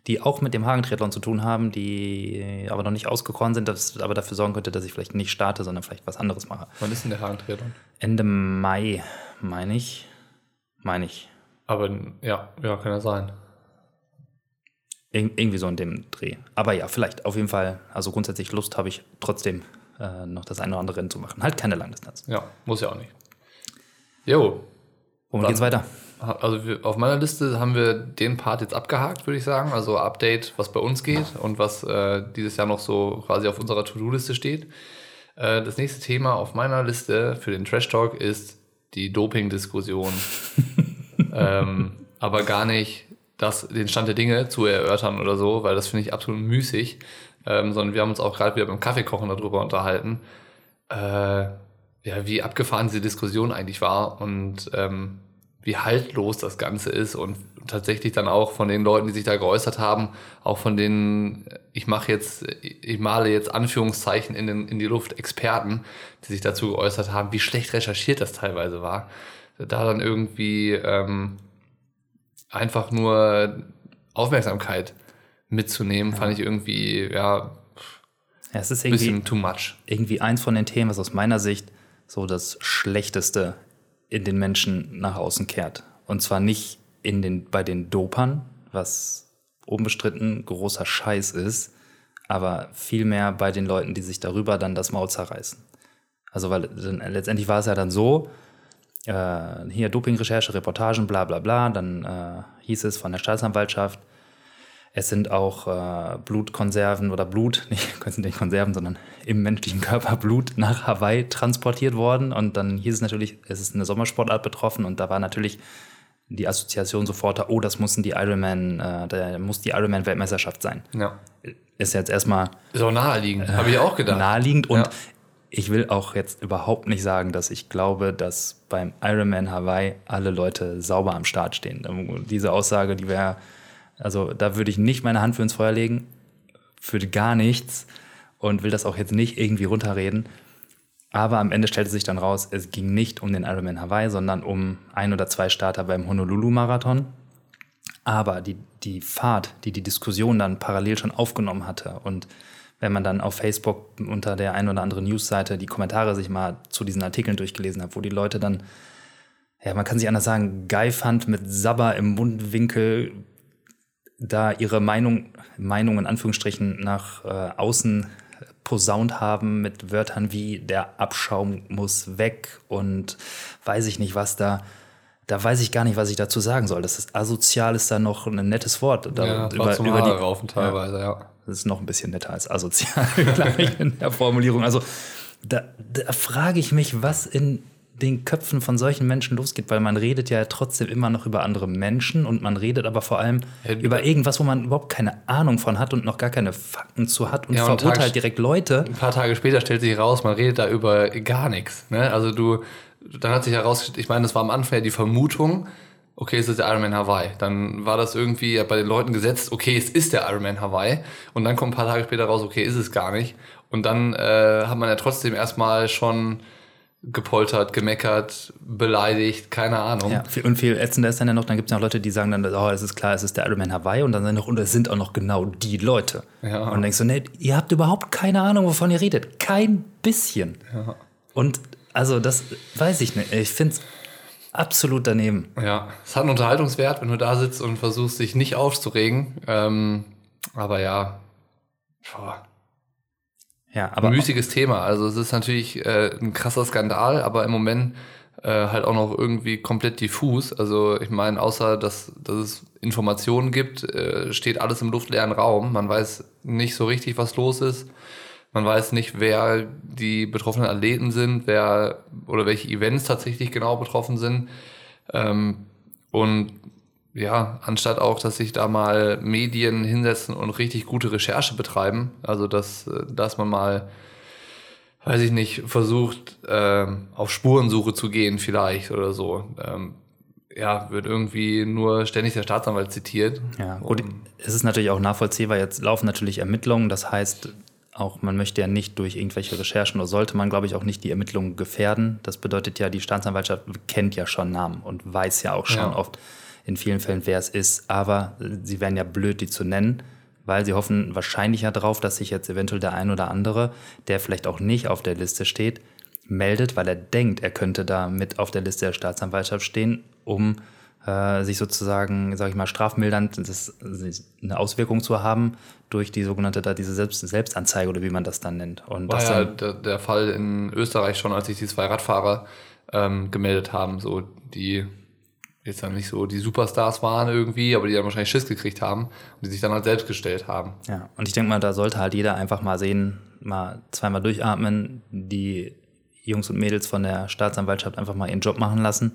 die auch mit dem Hagen-Triathlon zu tun haben, die aber noch nicht ausgekoren sind, das aber dafür sorgen könnte, dass ich vielleicht nicht starte, sondern vielleicht was anderes mache. Wann ist denn der Hagen-Triathlon? Ende Mai, meine ich. Meine ich. Aber ja, ja, kann ja sein. Ir irgendwie so in dem Dreh. Aber ja, vielleicht auf jeden Fall. Also grundsätzlich Lust habe ich trotzdem äh, noch das eine oder andere Rennen zu machen. Halt keine Langdistanz. Ja, muss ja auch nicht. Jo. Womit geht's weiter? Also wir, auf meiner Liste haben wir den Part jetzt abgehakt, würde ich sagen. Also Update, was bei uns geht und was äh, dieses Jahr noch so quasi auf unserer To-Do-Liste steht. Äh, das nächste Thema auf meiner Liste für den Trash Talk ist die Doping-Diskussion. [LAUGHS] ähm, aber gar nicht das, den Stand der Dinge zu erörtern oder so, weil das finde ich absolut müßig ähm, sondern wir haben uns auch gerade wieder beim Kaffeekochen darüber unterhalten, äh, ja, wie abgefahren diese Diskussion eigentlich war und ähm, wie haltlos das Ganze ist und tatsächlich dann auch von den Leuten, die sich da geäußert haben, auch von denen, ich mache jetzt, ich male jetzt Anführungszeichen in, den, in die Luft, Experten, die sich dazu geäußert haben, wie schlecht recherchiert das teilweise war. Da dann irgendwie ähm, einfach nur Aufmerksamkeit mitzunehmen, ja. fand ich irgendwie, ja, ja, es ist irgendwie, bisschen too much. Irgendwie eins von den Themen, was aus meiner Sicht so das Schlechteste in den Menschen nach außen kehrt. Und zwar nicht in den, bei den Dopern, was unbestritten großer Scheiß ist, aber vielmehr bei den Leuten, die sich darüber dann das Maul zerreißen. Also, weil dann, letztendlich war es ja dann so, äh, hier Dopingrecherche, Reportagen, bla bla bla, dann äh, hieß es von der Staatsanwaltschaft, es sind auch äh, Blutkonserven oder Blut, [LAUGHS] nicht, nicht Konserven, sondern im menschlichen Körper Blut nach Hawaii transportiert worden. Und dann hieß es natürlich, es ist eine Sommersportart betroffen und da war natürlich die Assoziation sofort, oh, das müssen die Ironman, äh, da muss die Ironman-Weltmeisterschaft sein. Ja. Ist jetzt erstmal. Ist auch naheliegend, [LAUGHS] äh, habe ich auch gedacht. Naheliegend und ja. Ich will auch jetzt überhaupt nicht sagen, dass ich glaube, dass beim Ironman Hawaii alle Leute sauber am Start stehen. Diese Aussage, die wäre also da würde ich nicht meine Hand für ins Feuer legen, für gar nichts und will das auch jetzt nicht irgendwie runterreden. Aber am Ende stellte sich dann raus, es ging nicht um den Ironman Hawaii, sondern um ein oder zwei Starter beim Honolulu-Marathon. Aber die, die Fahrt, die die Diskussion dann parallel schon aufgenommen hatte und wenn man dann auf Facebook unter der ein oder anderen Newsseite die Kommentare sich mal zu diesen Artikeln durchgelesen hat, wo die Leute dann, ja, man kann sich anders sagen, geil fand mit Sabber im Mundwinkel da ihre Meinung, Meinung in Anführungsstrichen nach äh, außen posaunt haben mit Wörtern wie der Abschaum muss weg und weiß ich nicht was da. Da weiß ich gar nicht, was ich dazu sagen soll. Das ist asozial ist da noch ein nettes Wort. Da, Ja, über, über die, raufen teilweise, ja. Das ist noch ein bisschen netter als asozial, [LAUGHS] glaube ich, in der Formulierung. Also da, da frage ich mich, was in den Köpfen von solchen Menschen losgeht, weil man redet ja trotzdem immer noch über andere Menschen und man redet aber vor allem Ja, über irgendwas, wo man überhaupt keine Ahnung von hat und noch gar keine Fakten zu hat und Ja, und verurteilt Tag- direkt Leute. Ein paar Tage später stellt sich raus, man redet da über gar nichts. Ne? Also du, dann hat sich herausgestellt, ich meine, das war am Anfang ja die Vermutung, okay, es ist der Ironman Hawaii. Dann war das irgendwie ja bei den Leuten gesetzt, okay, es ist der Ironman Hawaii. Und dann kommt ein paar Tage später raus, okay, ist es gar nicht. Und dann äh, hat man ja trotzdem erstmal schon gepoltert, gemeckert, beleidigt, keine Ahnung. Ja, viel- und viel ätzender ist dann ja noch, dann gibt es ja auch Leute, die sagen dann, oh, es ist klar, es ist der Ironman Hawaii und dann sind noch, und es sind auch noch genau die Leute. Ja. Und dann denkst du, nee, ihr habt überhaupt keine Ahnung, wovon ihr redet. Kein bisschen. Und also das weiß ich nicht. Ich finde es absolut daneben. Ja, es hat einen Unterhaltungswert, wenn du da sitzt und versuchst, dich nicht aufzuregen. Ähm, aber ja, boah, Ja, aber ein müßiges Thema. Also es ist natürlich äh, ein krasser Skandal, aber im Moment äh, halt auch noch irgendwie komplett diffus. Also ich meine, außer dass, dass es Informationen gibt, äh, steht alles im luftleeren Raum. Man weiß nicht so richtig, was los ist. Man weiß nicht, wer die betroffenen Athleten sind, wer oder welche Events tatsächlich genau betroffen sind. Ähm, und ja, anstatt auch, dass sich da mal Medien hinsetzen und richtig gute Recherche betreiben, also dass, dass man mal, weiß ich nicht, versucht, ähm, auf Spurensuche zu gehen vielleicht oder so. Ähm, ja, wird irgendwie nur ständig der Staatsanwalt zitiert. Ja, gut, es ist natürlich auch nachvollziehbar. Jetzt laufen natürlich Ermittlungen. Das heißt, auch man möchte ja nicht durch irgendwelche Recherchen oder sollte man, glaube ich, auch nicht die Ermittlungen gefährden. Das bedeutet ja, die Staatsanwaltschaft kennt ja schon Namen und weiß ja auch schon Ja. oft in vielen Fällen, wer es ist. Aber sie wären ja blöd, die zu nennen, weil sie hoffen wahrscheinlicher darauf, dass sich jetzt eventuell der ein oder andere, der vielleicht auch nicht auf der Liste steht, meldet, weil er denkt, er könnte da mit auf der Liste der Staatsanwaltschaft stehen, um äh, sich sozusagen, sage ich mal, strafmildernd das, eine Auswirkung zu haben durch die sogenannte da diese Selbst, Selbstanzeige oder wie man das dann nennt. Und War das ja der, der Fall in Österreich schon, als sich die zwei Radfahrer ähm, gemeldet haben, so die jetzt dann nicht so die Superstars waren irgendwie, aber die dann wahrscheinlich Schiss gekriegt haben und die sich dann halt selbst gestellt haben. ja, und ich denke mal, da sollte halt jeder einfach mal sehen, mal zweimal durchatmen, die Jungs und Mädels von der Staatsanwaltschaft einfach mal ihren Job machen lassen.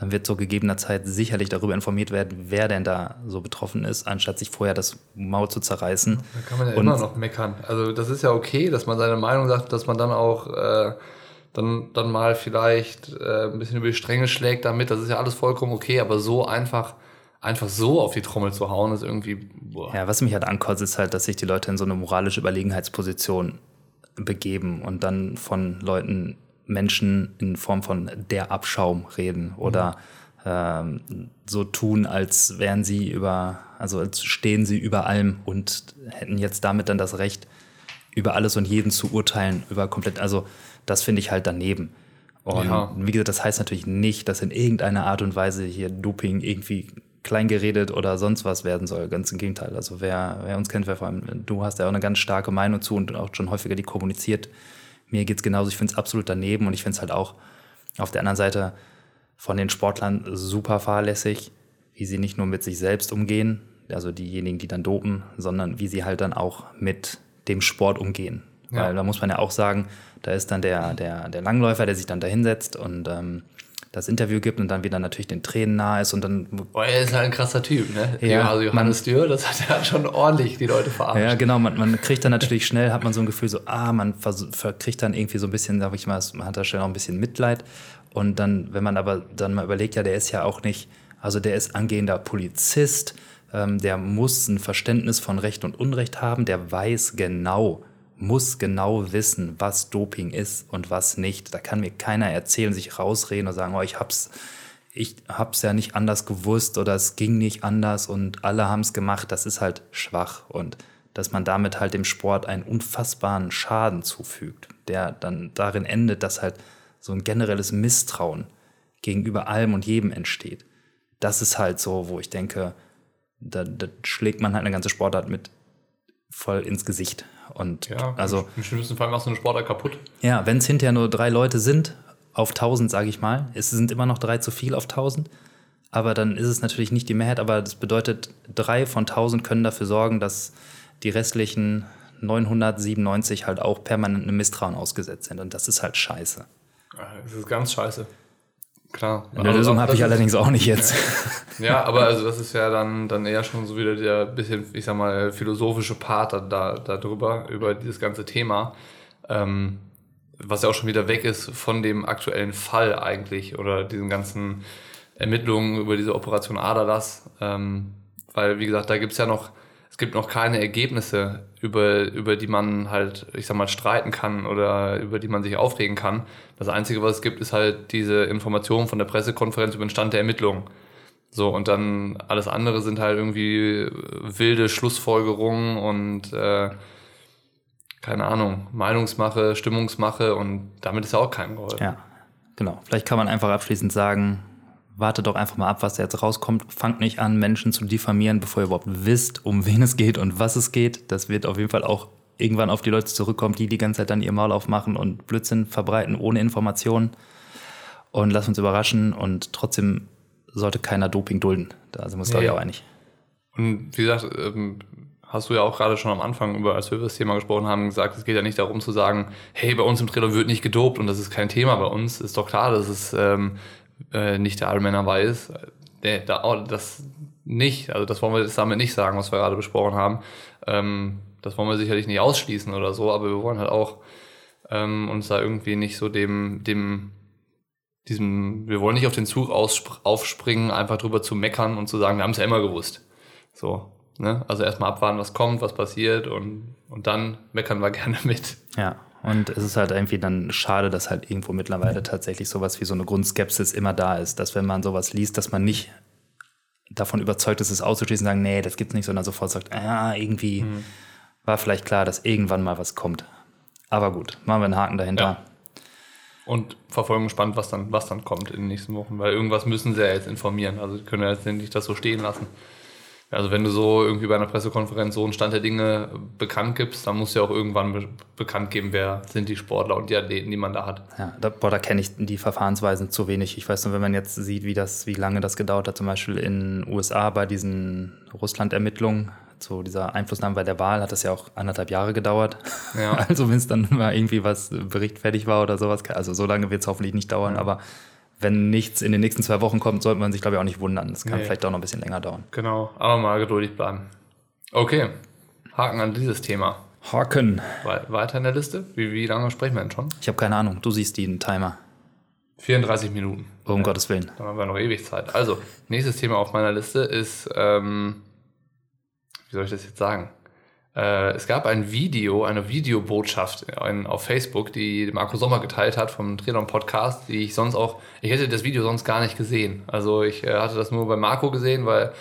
Dann wird zu gegebener Zeit sicherlich darüber informiert werden, wer denn da so betroffen ist, anstatt sich vorher das Maul zu zerreißen. Da kann man ja Und- immer noch meckern. Also das ist ja okay, dass man seine Meinung sagt, dass man dann auch äh, dann, dann mal vielleicht äh, ein bisschen über die Stränge schlägt damit. Das ist ja alles vollkommen okay, aber so einfach, einfach so auf die Trommel zu hauen, ist irgendwie. Boah. Ja, was mich halt ankotzt, ist halt, dass sich die Leute in so eine moralische Überlegenheitsposition begeben und dann von Leuten, Menschen in Form von der Abschaum reden oder ähm, so tun, als wären sie über, also als stehen sie über allem und hätten jetzt damit dann das Recht, über alles und jeden zu urteilen, über komplett, also das finde ich halt daneben. Und Ja. wie gesagt, das heißt natürlich nicht, dass in irgendeiner Art und Weise hier Doping irgendwie kleingeredet oder sonst was werden soll. Ganz im Gegenteil. Also wer, wer uns kennt, wer vor allem, du hast ja auch eine ganz starke Meinung zu und auch schon häufiger die kommuniziert. Mir geht's genauso. Ich finde es absolut daneben und ich finde es halt auch auf der anderen Seite von den Sportlern super fahrlässig, wie sie nicht nur mit sich selbst umgehen, also diejenigen, die dann dopen, sondern wie sie halt dann auch mit dem Sport umgehen. Ja. Weil da muss man ja auch sagen, da ist dann der, der, der Langläufer, der sich dann da hinsetzt und ähm, das Interview gibt und dann wieder natürlich den Tränen nahe ist und dann Boah, er ist halt ein krasser Typ, ne? Ja, also Johannes Dürr, das hat er schon ordentlich die Leute verarscht. Ja, genau, man, man kriegt dann natürlich schnell, hat man so ein Gefühl, so, ah, man kriegt dann irgendwie so ein bisschen, sag ich mal, man hat da schnell auch ein bisschen Mitleid. Und dann, wenn man aber dann mal überlegt, ja, der ist ja auch nicht, also der ist angehender Polizist, ähm, der muss ein Verständnis von Recht und Unrecht haben, der weiß genau, muss genau wissen, was Doping ist und was nicht. Da kann mir keiner erzählen, sich rausreden und sagen, oh, ich hab's, ich hab's ja nicht anders gewusst oder es ging nicht anders und alle haben's gemacht. Das ist halt schwach und dass man damit halt dem Sport einen unfassbaren Schaden zufügt, der dann darin endet, dass halt so ein generelles Misstrauen gegenüber allem und jedem entsteht. Das ist halt so, wo ich denke, da, da schlägt man halt eine ganze Sportart mit voll ins Gesicht. Und Ja, also, im schlimmsten Fall machst du einen Sportler kaputt. ja, wenn es hinterher nur drei Leute sind auf 1000, sage ich mal, es sind immer noch drei zu viel auf 1000, aber dann ist es natürlich nicht die Mehrheit, aber das bedeutet, drei von 1000 können dafür sorgen, dass die restlichen 997 halt auch permanent einem Misstrauen ausgesetzt sind. Und das ist halt scheiße. Das ist ganz scheiße. Klar. Eine Lösung habe ich ist- allerdings auch nicht jetzt. [LAUGHS] Ja, aber also das ist ja dann, dann eher schon so wieder der bisschen, ich sag mal, philosophische Part da, da, darüber, über dieses ganze Thema. Ähm, was ja auch schon wieder weg ist von dem aktuellen Fall eigentlich oder diesen ganzen Ermittlungen über diese Operation Aderlass. Ähm, weil, wie gesagt, da gibt's ja noch, es gibt noch keine Ergebnisse, über, über die man halt, ich sag mal, streiten kann oder über die man sich aufregen kann. Das Einzige, was es gibt, ist halt diese Information von der Pressekonferenz über den Stand der Ermittlungen. So, und dann alles andere sind halt irgendwie wilde Schlussfolgerungen und äh, keine Ahnung, Meinungsmache, Stimmungsmache und damit ist ja auch keinem geholfen. Ja, genau. Vielleicht kann man einfach abschließend sagen, wartet doch einfach mal ab, was da jetzt rauskommt. Fangt nicht an, Menschen zu diffamieren, bevor ihr überhaupt wisst, um wen es geht und was es geht. Das wird auf jeden Fall auch irgendwann auf die Leute zurückkommen, die die ganze Zeit dann ihr Maul aufmachen und Blödsinn verbreiten ohne Informationen. Und lasst uns überraschen und trotzdem sollte keiner Doping dulden. Da sind wir uns, glaube ich, auch einig. Und wie gesagt, ähm, hast du ja auch gerade schon am Anfang, über, als wir über das Thema gesprochen haben, gesagt, es geht ja nicht darum zu sagen, hey, bei uns im Trailer wird nicht gedopt und das ist kein Thema bei uns. Ist doch klar, dass es ähm, äh, nicht der Ironman Hawaii ist. Nee, da, oh, das nicht. Also das wollen wir jetzt damit nicht sagen, was wir gerade besprochen haben. Ähm, das wollen wir sicherlich nicht ausschließen oder so, aber wir wollen halt auch ähm, uns da irgendwie nicht so dem, dem diesem, wir wollen nicht auf den Zug aufspringen, einfach drüber zu meckern und zu sagen, wir haben es ja immer gewusst. So, ne? Also erstmal abwarten, was kommt, was passiert und, und dann meckern wir [LAUGHS] gerne mit. Ja, und es ist halt irgendwie dann schade, dass halt irgendwo mittlerweile tatsächlich sowas wie so eine Grundskepsis immer da ist, dass wenn man sowas liest, dass man nicht davon überzeugt ist, es auszuschließen und sagen, nee, das gibt's nicht, sondern sofort sagt, ah, irgendwie war vielleicht klar, dass irgendwann mal was kommt. Aber gut, machen wir einen Haken dahinter. Ja. Und verfolgen gespannt, was dann, was dann kommt in den nächsten Wochen, weil irgendwas müssen sie ja jetzt informieren. Also können ja jetzt nicht das so stehen lassen. Also wenn du so irgendwie bei einer Pressekonferenz so einen Stand der Dinge bekannt gibst, dann musst du ja auch irgendwann be bekannt geben, wer sind die Sportler und die Athleten, die man da hat. Ja, da, boah, da kenne ich die Verfahrensweisen zu wenig. Ich weiß nur, wenn man jetzt sieht, wie das, wie lange das gedauert hat, zum Beispiel in den USA bei diesen Russland-Ermittlungen, zu dieser Einflussnahme bei der Wahl, hat das ja auch anderthalb Jahre gedauert. Ja. [LAUGHS] Also wenn es dann mal irgendwie was Bericht fertig war oder sowas, also so lange wird es hoffentlich nicht dauern, aber wenn nichts in den nächsten zwei Wochen kommt, sollte man sich, glaube ich, auch nicht wundern. Das kann Nee. vielleicht auch noch ein bisschen länger dauern. Genau, aber mal geduldig bleiben. Okay, Haken an dieses Thema. Haken. We weiter in der Liste? Wie, wie lange sprechen wir denn schon? Ich habe keine Ahnung. Du siehst den Timer. 34 Minuten. Um Gottes Willen. Dann haben wir noch ewig Zeit. Also, nächstes Thema auf meiner Liste ist, ähm, wie soll ich das jetzt sagen? Äh, es gab ein Video, eine Videobotschaft in, auf Facebook, die Marco Sommer geteilt hat vom Triathlon Podcast, die ich sonst auch, ich hätte das Video sonst gar nicht gesehen. Also ich äh, hatte das nur bei Marco gesehen, weil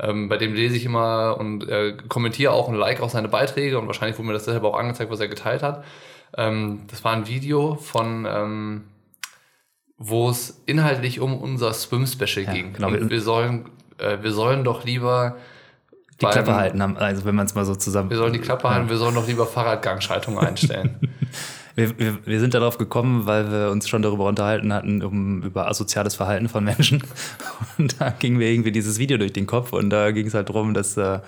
ähm, bei dem lese ich immer und äh, kommentiere auch und like auch seine Beiträge und wahrscheinlich wurde mir das deshalb auch angezeigt, was er geteilt hat. Ähm, das war ein Video von, ähm, wo es inhaltlich um unser Swim-Special Ja, ging. genau. Und wir sollen, äh, wir sollen doch lieber Die Klappe halten, haben- also wenn man es mal so zusammen. Wir sollen die Klappe halten, wir sollen doch lieber Fahrradgangschaltung einstellen. [LAUGHS] Wir, wir, wir sind darauf gekommen, weil wir uns schon darüber unterhalten hatten, um, über asoziales Verhalten von Menschen. [LAUGHS] Und da ging mir irgendwie dieses Video durch den Kopf und da ging es halt darum, dass, äh,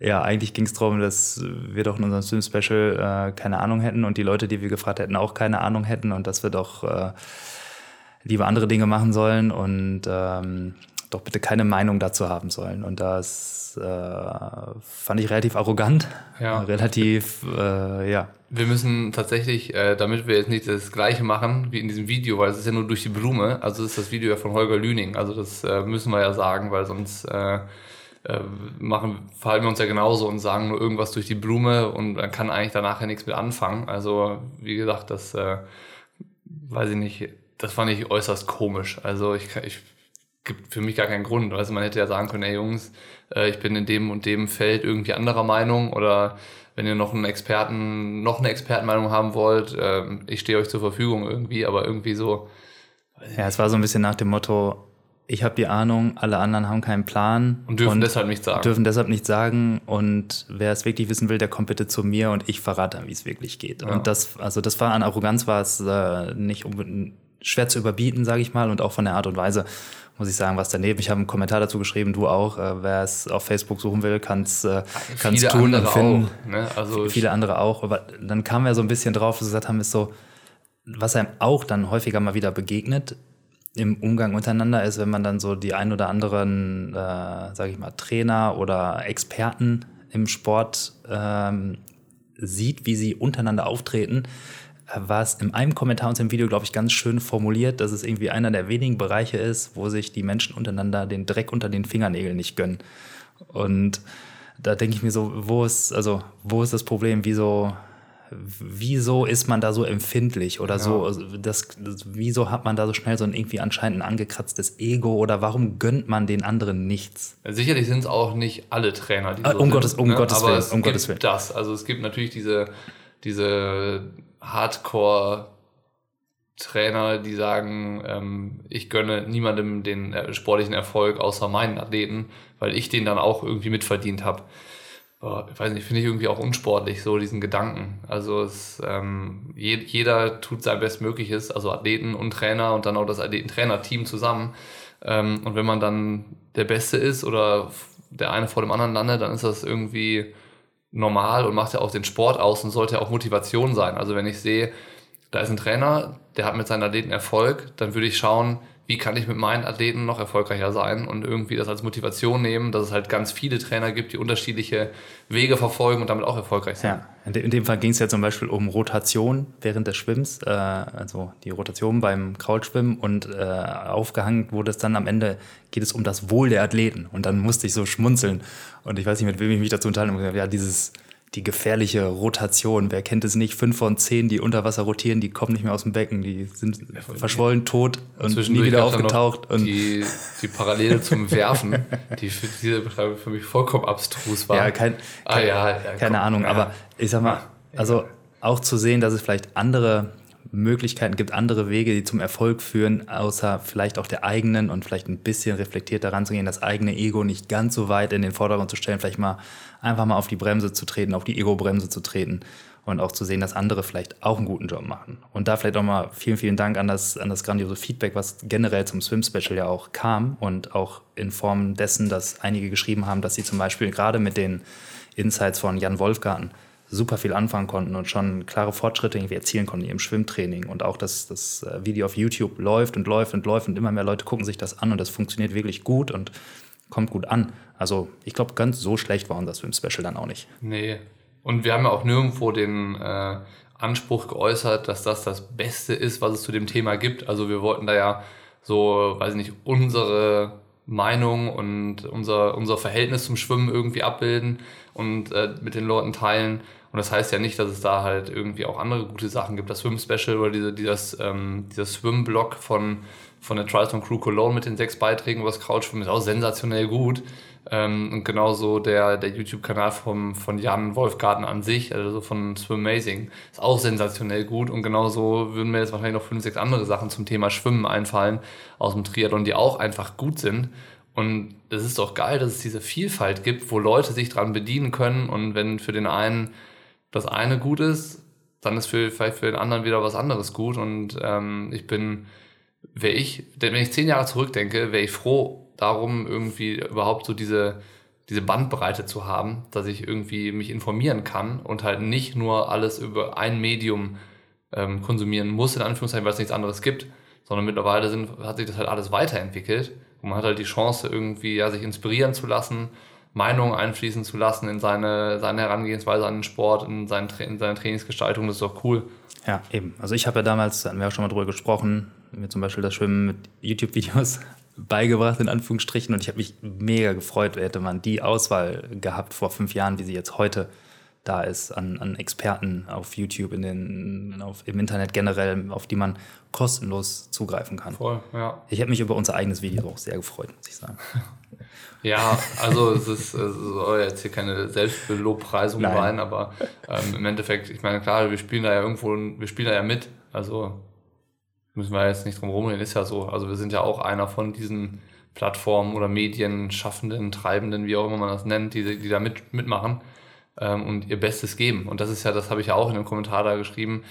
ja, eigentlich ging es darum, dass wir doch in unserem Swim-Special äh, keine Ahnung hätten und die Leute, die wir gefragt hätten, auch keine Ahnung hätten und dass wir doch äh, lieber andere Dinge machen sollen und ähm, doch bitte keine Meinung dazu haben sollen. Und das äh, fand ich relativ arrogant, Ja. relativ, äh, ja, Wir müssen tatsächlich, äh, damit wir jetzt nicht das gleiche machen wie in diesem Video, weil es ist ja nur durch die Blume, also ist das Video ja von Holger Lüning, also das äh, müssen wir ja sagen, weil sonst äh, äh, machen, verhalten wir uns ja genauso und sagen nur irgendwas durch die Blume und man kann eigentlich danach ja nichts mit anfangen. Also, wie gesagt, das äh, weiß ich nicht, das fand ich äußerst komisch. Also ich, ich gibt für mich gar keinen Grund. Also man hätte ja sagen können, ey Jungs, äh, ich bin in dem und dem Feld irgendwie anderer Meinung oder wenn ihr noch einen Experten, noch eine Expertenmeinung haben wollt, äh, ich stehe euch zur Verfügung irgendwie, aber irgendwie so. Ja, es war so ein bisschen nach dem Motto, ich habe die Ahnung, alle anderen haben keinen Plan. Und dürfen und deshalb nichts sagen. Dürfen deshalb nichts sagen. Und wer es wirklich wissen will, der kommt bitte zu mir und ich verrate, wie es wirklich geht. Ja. Und das, also das war an Arroganz war es äh, nicht schwer zu überbieten, sage ich mal, und auch von der Art und Weise muss ich sagen, was daneben. Ich habe einen Kommentar dazu geschrieben, du auch. Äh, wer es auf Facebook suchen will, kann es äh, tun und finden. Auch, ne? also viele andere auch. Aber dann kamen wir so ein bisschen drauf, dass wir gesagt haben, ist so, was einem auch dann häufiger mal wieder begegnet im Umgang untereinander ist, wenn man dann so die ein oder anderen, äh, sage ich mal, Trainer oder Experten im Sport ähm, sieht, wie sie untereinander auftreten, war es in einem Kommentar unter dem Video, glaube ich, ganz schön formuliert, dass es irgendwie einer der wenigen Bereiche ist, wo sich die Menschen untereinander den Dreck unter den Fingernägeln nicht gönnen. Und da denke ich mir so, wo ist, also, wo ist das Problem? Wieso, wieso ist man da so empfindlich oder ja. so? Also das, das, wieso hat man da so schnell so ein irgendwie anscheinend ein angekratztes Ego oder warum gönnt man den anderen nichts? Sicherlich sind es auch nicht alle Trainer, die ah, so um sind, Gottes, um ne? Gottes Aber Willen, es um gibt Gottes Willen. das. Also es gibt natürlich diese, diese Hardcore Trainer, die sagen, ähm, ich gönne niemandem den äh, sportlichen Erfolg außer meinen Athleten, weil ich den dann auch irgendwie mitverdient habe. Ich weiß nicht, finde ich irgendwie auch unsportlich, so diesen Gedanken. Also es, ähm, je, jeder tut sein Bestmögliches, also Athleten und Trainer und dann auch das Athleten-Trainer-Team zusammen. Ähm, und wenn man dann der Beste ist oder der eine vor dem anderen landet, dann ist das irgendwie normal und macht ja auch den Sport aus und sollte ja auch Motivation sein. Also wenn ich sehe, da ist ein Trainer, der hat mit seinen Athleten Erfolg, dann würde ich schauen, wie kann ich mit meinen Athleten noch erfolgreicher sein und irgendwie das als Motivation nehmen, dass es halt ganz viele Trainer gibt, die unterschiedliche Wege verfolgen und damit auch erfolgreich sind. Ja, in, de in dem Fall ging es ja zum Beispiel um Rotation während des Schwimmens, äh, also die Rotation beim Kraulschwimmen und äh, aufgehangen wurde es dann am Ende, geht es um das Wohl der Athleten. Und dann musste ich so schmunzeln. Und ich weiß nicht, mit wem ich mich dazu unterhalten habe, ja, dieses die gefährliche Rotation. Wer kennt es nicht? Fünf von zehn, die unter Wasser rotieren, die kommen nicht mehr aus dem Becken, die sind verschwollen, tot und nie wieder aufgetaucht. Und die, die Parallele zum Werfen, [LAUGHS] die für diese Beschreibung für mich vollkommen abstrus war. Ja, kein, ah, ja, ja keine komm, Ahnung, aber ich sag mal, also auch zu sehen, dass es vielleicht andere Möglichkeiten gibt, andere Wege, die zum Erfolg führen, außer vielleicht auch der eigenen und vielleicht ein bisschen reflektiert daran zu gehen, das eigene Ego nicht ganz so weit in den Vordergrund zu stellen, vielleicht mal einfach mal auf die Bremse zu treten, auf die Ego-Bremse zu treten und auch zu sehen, dass andere vielleicht auch einen guten Job machen. Und da vielleicht auch mal vielen, vielen Dank an das, an das grandiose Feedback, was generell zum Swim-Special ja auch kam und auch in Form dessen, dass einige geschrieben haben, dass sie zum Beispiel gerade mit den Insights von Jan Wolfgarten super viel anfangen konnten und schon klare Fortschritte irgendwie erzielen konnten im Schwimmtraining. Und auch, dass das äh, Video auf YouTube läuft und läuft und läuft und immer mehr Leute gucken sich das an und das funktioniert wirklich gut und kommt gut an. Also ich glaube, ganz so schlecht war unser Swim-Special dann auch nicht. Nee. Und wir haben ja auch nirgendwo den äh, Anspruch geäußert, dass das das Beste ist, was es zu dem Thema gibt. Also wir wollten da ja so, weiß ich nicht, unsere Meinung und unser, unser Verhältnis zum Schwimmen irgendwie abbilden und äh, mit den Leuten teilen. Und das heißt ja nicht, dass es da halt irgendwie auch andere gute Sachen gibt. Das Swim-Special oder diese, dieses, ähm, dieser Swim-Blog von, von der Triathlon Crew Cologne mit den sechs Beiträgen über das Krautschwimmen ist auch sensationell gut. Ähm, und genauso der, der YouTube-Kanal von Jan Wolfgarten an sich, also von Swim Amazing, ist auch sensationell gut. Und genauso würden mir jetzt wahrscheinlich noch fünf, sechs andere Sachen zum Thema Schwimmen einfallen aus dem Triathlon, die auch einfach gut sind. Und es ist doch geil, dass es diese Vielfalt gibt, wo Leute sich dran bedienen können. Und wenn für den einen das eine gut ist, dann ist für, vielleicht für den anderen wieder was anderes gut. Und ähm, ich bin, wäre ich, wenn ich zehn Jahre zurückdenke, wäre ich froh, darum, irgendwie überhaupt so diese, diese Bandbreite zu haben, dass ich irgendwie mich informieren kann und halt nicht nur alles über ein Medium ähm, konsumieren muss, in Anführungszeichen, weil es nichts anderes gibt, sondern mittlerweile sind, hat sich das halt alles weiterentwickelt und man hat halt die Chance, irgendwie ja, sich inspirieren zu lassen, Meinungen einfließen zu lassen in seine, seine Herangehensweise an den Sport, in, seinen, in seine Trainingsgestaltung, das ist doch cool. Ja, eben. Also ich habe ja damals, hatten wir auch schon mal drüber gesprochen, mir zum Beispiel das Schwimmen mit YouTube-Videos beigebracht, in Anführungsstrichen. Und ich habe mich mega gefreut, hätte man die Auswahl gehabt vor fünf Jahren, wie sie jetzt heute da ist, an, an Experten auf YouTube, in den, auf, im Internet generell, auf die man kostenlos zugreifen kann. Voll, ja. Ich habe mich über unser eigenes Video auch sehr gefreut, muss ich sagen. [LAUGHS] Ja, also es ist, es soll jetzt hier keine Selbstbelobpreisung sein, aber ähm, im Endeffekt, ich meine, klar, wir spielen da ja irgendwo, wir spielen da ja mit. Also müssen wir jetzt nicht drum rumreden, ist ja so. Also wir sind ja auch einer von diesen Plattformen oder Medien, Schaffenden, Treibenden, wie auch immer man das nennt, die, die da mit, mitmachen ähm, und ihr Bestes geben. Und das ist ja, das habe ich ja auch in einem Kommentar da geschrieben,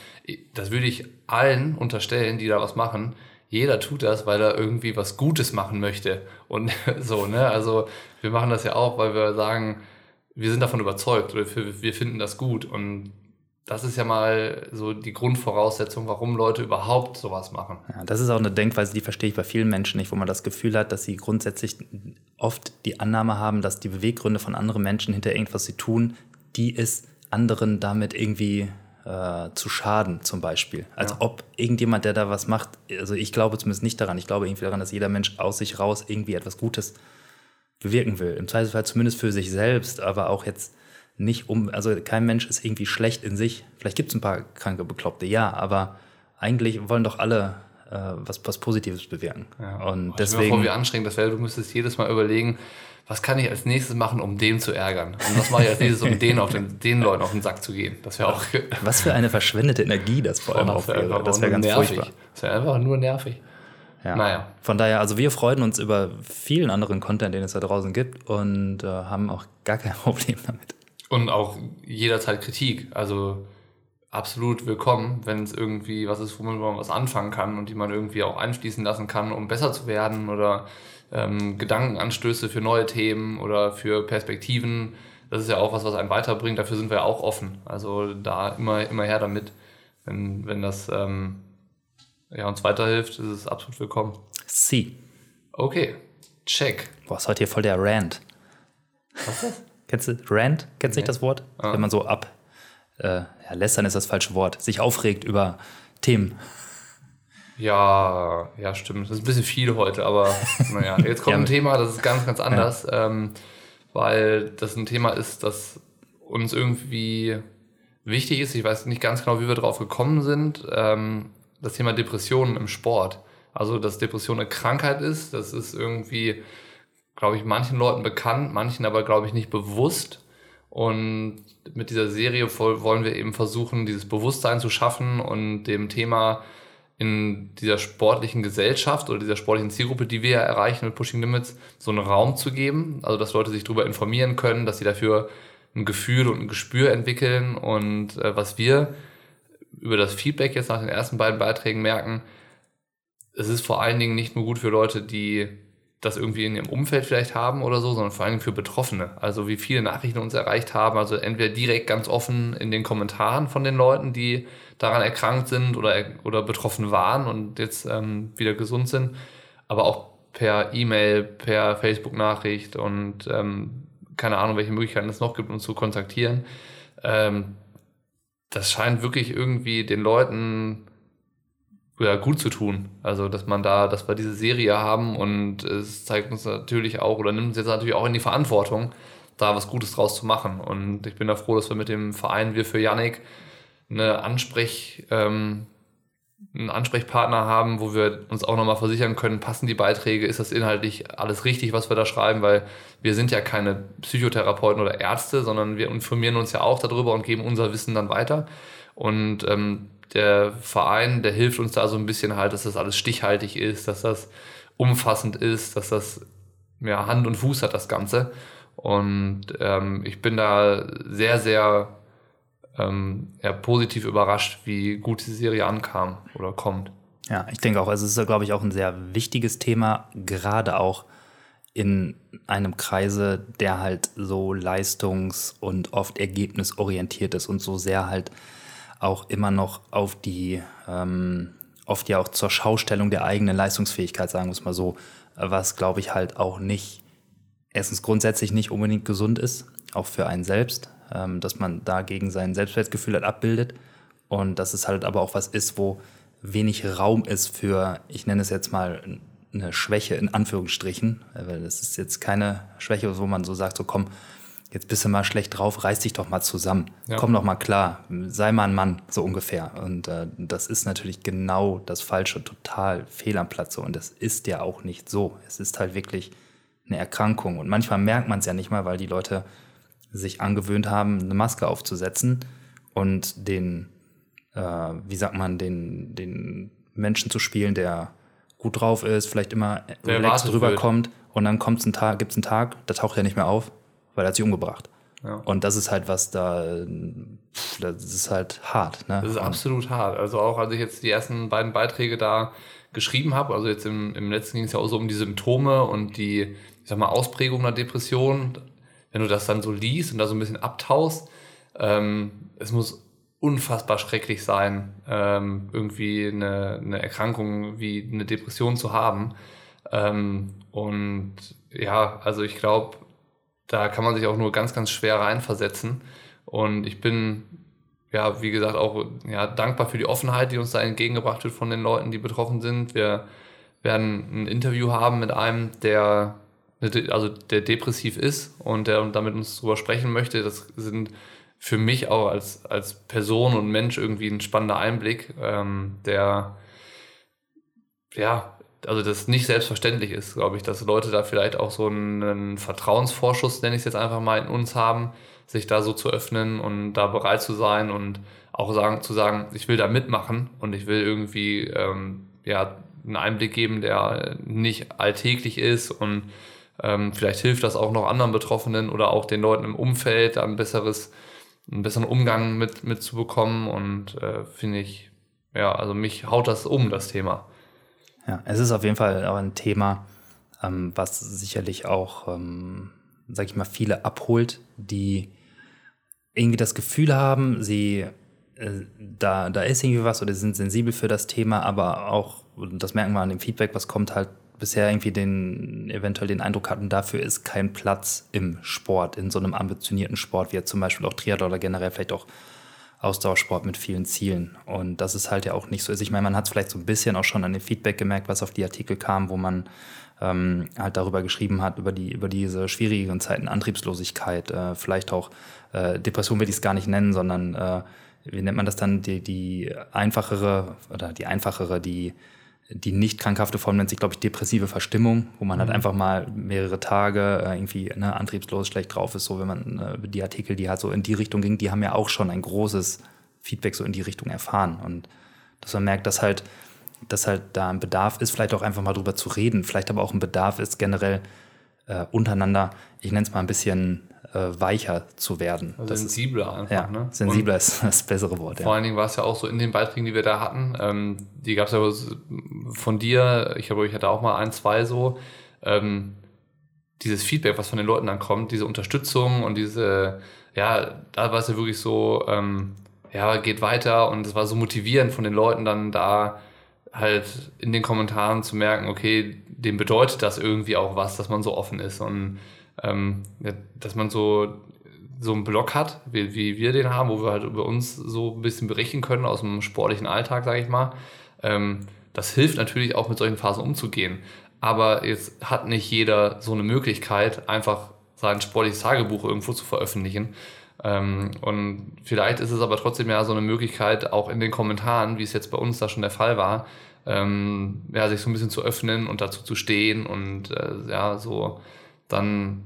das würde ich allen unterstellen, die da was machen. Jeder tut das, weil er irgendwie was Gutes machen möchte. Und [LAUGHS] so, ne? Also wir machen das ja auch, weil wir sagen, wir sind davon überzeugt oder wir finden das gut. Und das ist ja mal so die Grundvoraussetzung, warum Leute überhaupt sowas machen. Ja, das ist auch eine Denkweise, die verstehe ich bei vielen Menschen nicht, wo man das Gefühl hat, dass sie grundsätzlich oft die Annahme haben, dass die Beweggründe von anderen Menschen hinter irgendwas sie tun, die es anderen damit irgendwie äh, zu schaden, zum Beispiel. Als Ja. ob irgendjemand, der da was macht, also ich glaube zumindest nicht daran, ich glaube irgendwie daran, dass jeder Mensch aus sich raus irgendwie etwas Gutes bewirken will. Im Zweifelsfall zumindest für sich selbst, aber auch jetzt nicht um, also kein Mensch ist irgendwie schlecht in sich. Vielleicht gibt es ein paar kranke Bekloppte, ja, aber eigentlich wollen doch alle äh, was, was Positives bewirken. Ja. Und Oh, Stell dir mal vor, wie deswegen, anstrengend das wäre. Du müsstest jedes Mal überlegen, was kann ich als nächstes machen, um den zu ärgern? Und was mache ich als nächstes, um den, auf den, den Leuten auf den Sack zu gehen? Das wäre auch [LAUGHS] was für eine verschwendete Energie das vor allem auch wär wäre. Das wäre ganz nervig. furchtbar. Das wäre einfach nur nervig. Ja. Naja. Von daher, also wir freuen uns über vielen anderen Content, den es da draußen gibt und äh, haben auch gar kein [LAUGHS] Problem damit. Und auch jederzeit Kritik. Also absolut willkommen, wenn es irgendwie was ist, womit man was anfangen kann und die man irgendwie auch einfließen lassen kann, um besser zu werden oder ähm, Gedankenanstöße für neue Themen oder für Perspektiven. Das ist ja auch was, was einen weiterbringt. Dafür sind wir ja auch offen. Also da immer, immer her damit. Wenn, wenn das ähm, ja, uns weiterhilft, ist es absolut willkommen. Sie. Okay, check. Boah, ist heute hier voll der Rant. Was ist das? Kennst du Rant? Kennst du nicht Nee. das Wort? Ah. Wenn man so ab, äh, ja, lästern ist das falsche Wort, sich aufregt über Themen. Ja, ja, stimmt. Das ist ein bisschen viel heute, aber [LAUGHS] naja, jetzt kommt Ja, ein Thema, das ist ganz, ganz anders, ähm, weil das ein Thema ist, das uns irgendwie wichtig ist. Ich weiß nicht ganz genau, wie wir drauf gekommen sind. Ähm, das Thema Depressionen im Sport. Also, dass Depression eine Krankheit ist, das ist irgendwie, glaube ich, manchen Leuten bekannt, manchen aber, glaube ich, nicht bewusst. Und mit dieser Serie wollen wir eben versuchen, dieses Bewusstsein zu schaffen und dem Thema in dieser sportlichen Gesellschaft oder dieser sportlichen Zielgruppe, die wir ja erreichen mit Pushing Limits, so einen Raum zu geben. Also, dass Leute sich darüber informieren können, dass sie dafür ein Gefühl und ein Gespür entwickeln. Und äh, was wir über das Feedback jetzt nach den ersten beiden Beiträgen merken, es ist vor allen Dingen nicht nur gut für Leute, die das irgendwie in ihrem Umfeld vielleicht haben oder so, sondern vor Dingen für Betroffene. Also wie viele Nachrichten uns erreicht haben, also entweder direkt ganz offen in den Kommentaren von den Leuten, die daran erkrankt sind oder, oder betroffen waren und jetzt ähm, wieder gesund sind, aber auch per E-Mail, per Facebook-Nachricht und ähm, keine Ahnung, welche Möglichkeiten es noch gibt, uns zu kontaktieren. Ähm, das scheint wirklich irgendwie den Leuten ja, gut zu tun. Also, dass man da, dass wir diese Serie haben und es zeigt uns natürlich auch oder nimmt uns jetzt natürlich auch in die Verantwortung, da was Gutes draus zu machen. Und ich bin da froh, dass wir mit dem Verein Wir für Yannick eine Ansprech, ähm, einen Ansprechpartner haben, wo wir uns auch nochmal versichern können, passen die Beiträge, ist das inhaltlich alles richtig, was wir da schreiben, weil wir sind ja keine Psychotherapeuten oder Ärzte, sondern wir informieren uns ja auch darüber und geben unser Wissen dann weiter. Und ähm, der Verein, der hilft uns da so ein bisschen halt, dass das alles stichhaltig ist, dass das umfassend ist, dass das ja, Hand und Fuß hat, das Ganze. Und ähm, ich bin da sehr, sehr ähm, positiv überrascht, wie gut die Serie ankam oder kommt. Ja, ich denke auch, also es ist, glaube ich, auch ein sehr wichtiges Thema, gerade auch in einem Kreise, der halt so leistungs- und oft ergebnisorientiert ist und so sehr halt auch immer noch auf die, ähm, oft ja auch zur Schaustellung der eigenen Leistungsfähigkeit, sagen wir es mal so, was, glaube ich, halt auch nicht, erstens grundsätzlich nicht unbedingt gesund ist, auch für einen selbst, ähm, dass man dagegen sein Selbstwertgefühl halt abbildet. Und dass es halt aber auch was ist, wo wenig Raum ist für, ich nenne es jetzt mal, eine Schwäche in Anführungsstrichen, weil das ist jetzt keine Schwäche, wo man so sagt, so komm, jetzt bist du mal schlecht drauf, reiß dich doch mal zusammen, ja. komm doch mal klar, sei mal ein Mann, so ungefähr. Und äh, das ist natürlich genau das Falsche, total fehl am Platze und das ist ja auch nicht so. Es ist halt wirklich eine Erkrankung und manchmal merkt man es ja nicht mal, weil die Leute sich angewöhnt haben, eine Maske aufzusetzen und den, äh, wie sagt man, den, den Menschen zu spielen, der gut drauf ist, vielleicht immer relaxed drüber wird. kommt und dann kommt's ein Tag, gibt's einen Tag, da taucht er nicht mehr auf, weil er hat sich umgebracht. Ja. Und das ist halt was da, pff, das ist halt hart. Ne? Das ist absolut hart. Also auch als ich jetzt die ersten beiden Beiträge da geschrieben habe, also jetzt im, im letzten ging es ja auch so um die Symptome und die, ich sag mal, Ausprägung einer Depression. Wenn du das dann so liest und da so ein bisschen abtaust, ähm, es muss unfassbar schrecklich sein, ähm, irgendwie eine, eine Erkrankung wie eine Depression zu haben. Ähm, und ja, also ich glaube, da kann man sich auch nur ganz, ganz schwer reinversetzen. Und ich bin, ja, wie gesagt, auch ja, dankbar für die Offenheit, die uns da entgegengebracht wird von den Leuten, die betroffen sind. Wir werden ein Interview haben mit einem, der, also der depressiv ist und der damit uns darüber sprechen möchte. Das sind für mich auch als, als Person und Mensch irgendwie ein spannender Einblick, ähm, der ja, also das nicht selbstverständlich ist, glaube ich, dass Leute da vielleicht auch so einen Vertrauensvorschuss, nenne ich es jetzt einfach mal, in uns haben, sich da so zu öffnen und da bereit zu sein und auch sagen, zu sagen, ich will da mitmachen und ich will irgendwie ähm, ja, einen Einblick geben, der nicht alltäglich ist und ähm, vielleicht hilft das auch noch anderen Betroffenen oder auch den Leuten im Umfeld, ein besseres einen besseren Umgang mit, mit und äh, finde ich, ja, also mich haut das um, das Thema. Ja, es ist auf jeden Fall auch ein Thema, ähm, was sicherlich auch, ähm, sag ich mal, viele abholt, die irgendwie das Gefühl haben, sie äh, da, da ist irgendwie was oder sind sensibel für das Thema, aber auch, das merken wir an dem Feedback, was kommt, halt bisher irgendwie den, eventuell den Eindruck hatten, dafür ist kein Platz im Sport, in so einem ambitionierten Sport, wie jetzt zum Beispiel auch Triathlon oder generell vielleicht auch Ausdauersport mit vielen Zielen. Und das ist halt ja auch nicht so. Also ich meine, man hat es vielleicht so ein bisschen auch schon an dem Feedback gemerkt, was auf die Artikel kam, wo man ähm, halt darüber geschrieben hat, über, die, über diese schwierigen Zeiten, Antriebslosigkeit, äh, vielleicht auch äh, Depression will ich es gar nicht nennen, sondern äh, wie nennt man das dann, die, die einfachere oder die einfachere, die die nicht krankhafte Form nennt sich, glaube ich, depressive Verstimmung, wo man halt mhm. halt einfach mal mehrere Tage äh, irgendwie ne, antriebslos schlecht drauf ist. So, wenn man äh, die Artikel, die halt so in die Richtung ging, die haben ja auch schon ein großes Feedback so in die Richtung erfahren. Und dass man merkt, dass halt, dass halt da ein Bedarf ist, vielleicht auch einfach mal drüber zu reden, vielleicht aber auch ein Bedarf ist, generell äh, untereinander, ich nenne es mal ein bisschen weicher zu werden. Also sensibler ist, einfach. Ja, ne? Sensibler und ist das bessere Wort. Vor ja. allen Dingen war es ja auch so in den Beiträgen, die wir da hatten, ähm, die gab es ja von dir, ich glaube, ich hatte auch mal ein, zwei so, ähm, dieses Feedback, was von den Leuten dann kommt, diese Unterstützung und diese, ja, da war es ja wirklich so, ähm, ja, geht weiter und es war so motivierend von den Leuten dann da halt in den Kommentaren zu merken, okay, dem bedeutet das irgendwie auch was, dass man so offen ist und ähm, dass man so, so einen Blog hat, wie, wie wir den haben, wo wir halt über uns so ein bisschen berichten können aus dem sportlichen Alltag, sage ich mal. Ähm, das hilft natürlich auch mit solchen Phasen umzugehen. Aber jetzt hat nicht jeder so eine Möglichkeit, einfach sein sportliches Tagebuch irgendwo zu veröffentlichen. Ähm, und vielleicht ist es aber trotzdem ja so eine Möglichkeit, auch in den Kommentaren, wie es jetzt bei uns da schon der Fall war, ähm, ja, sich so ein bisschen zu öffnen und dazu zu stehen und äh, ja, so dann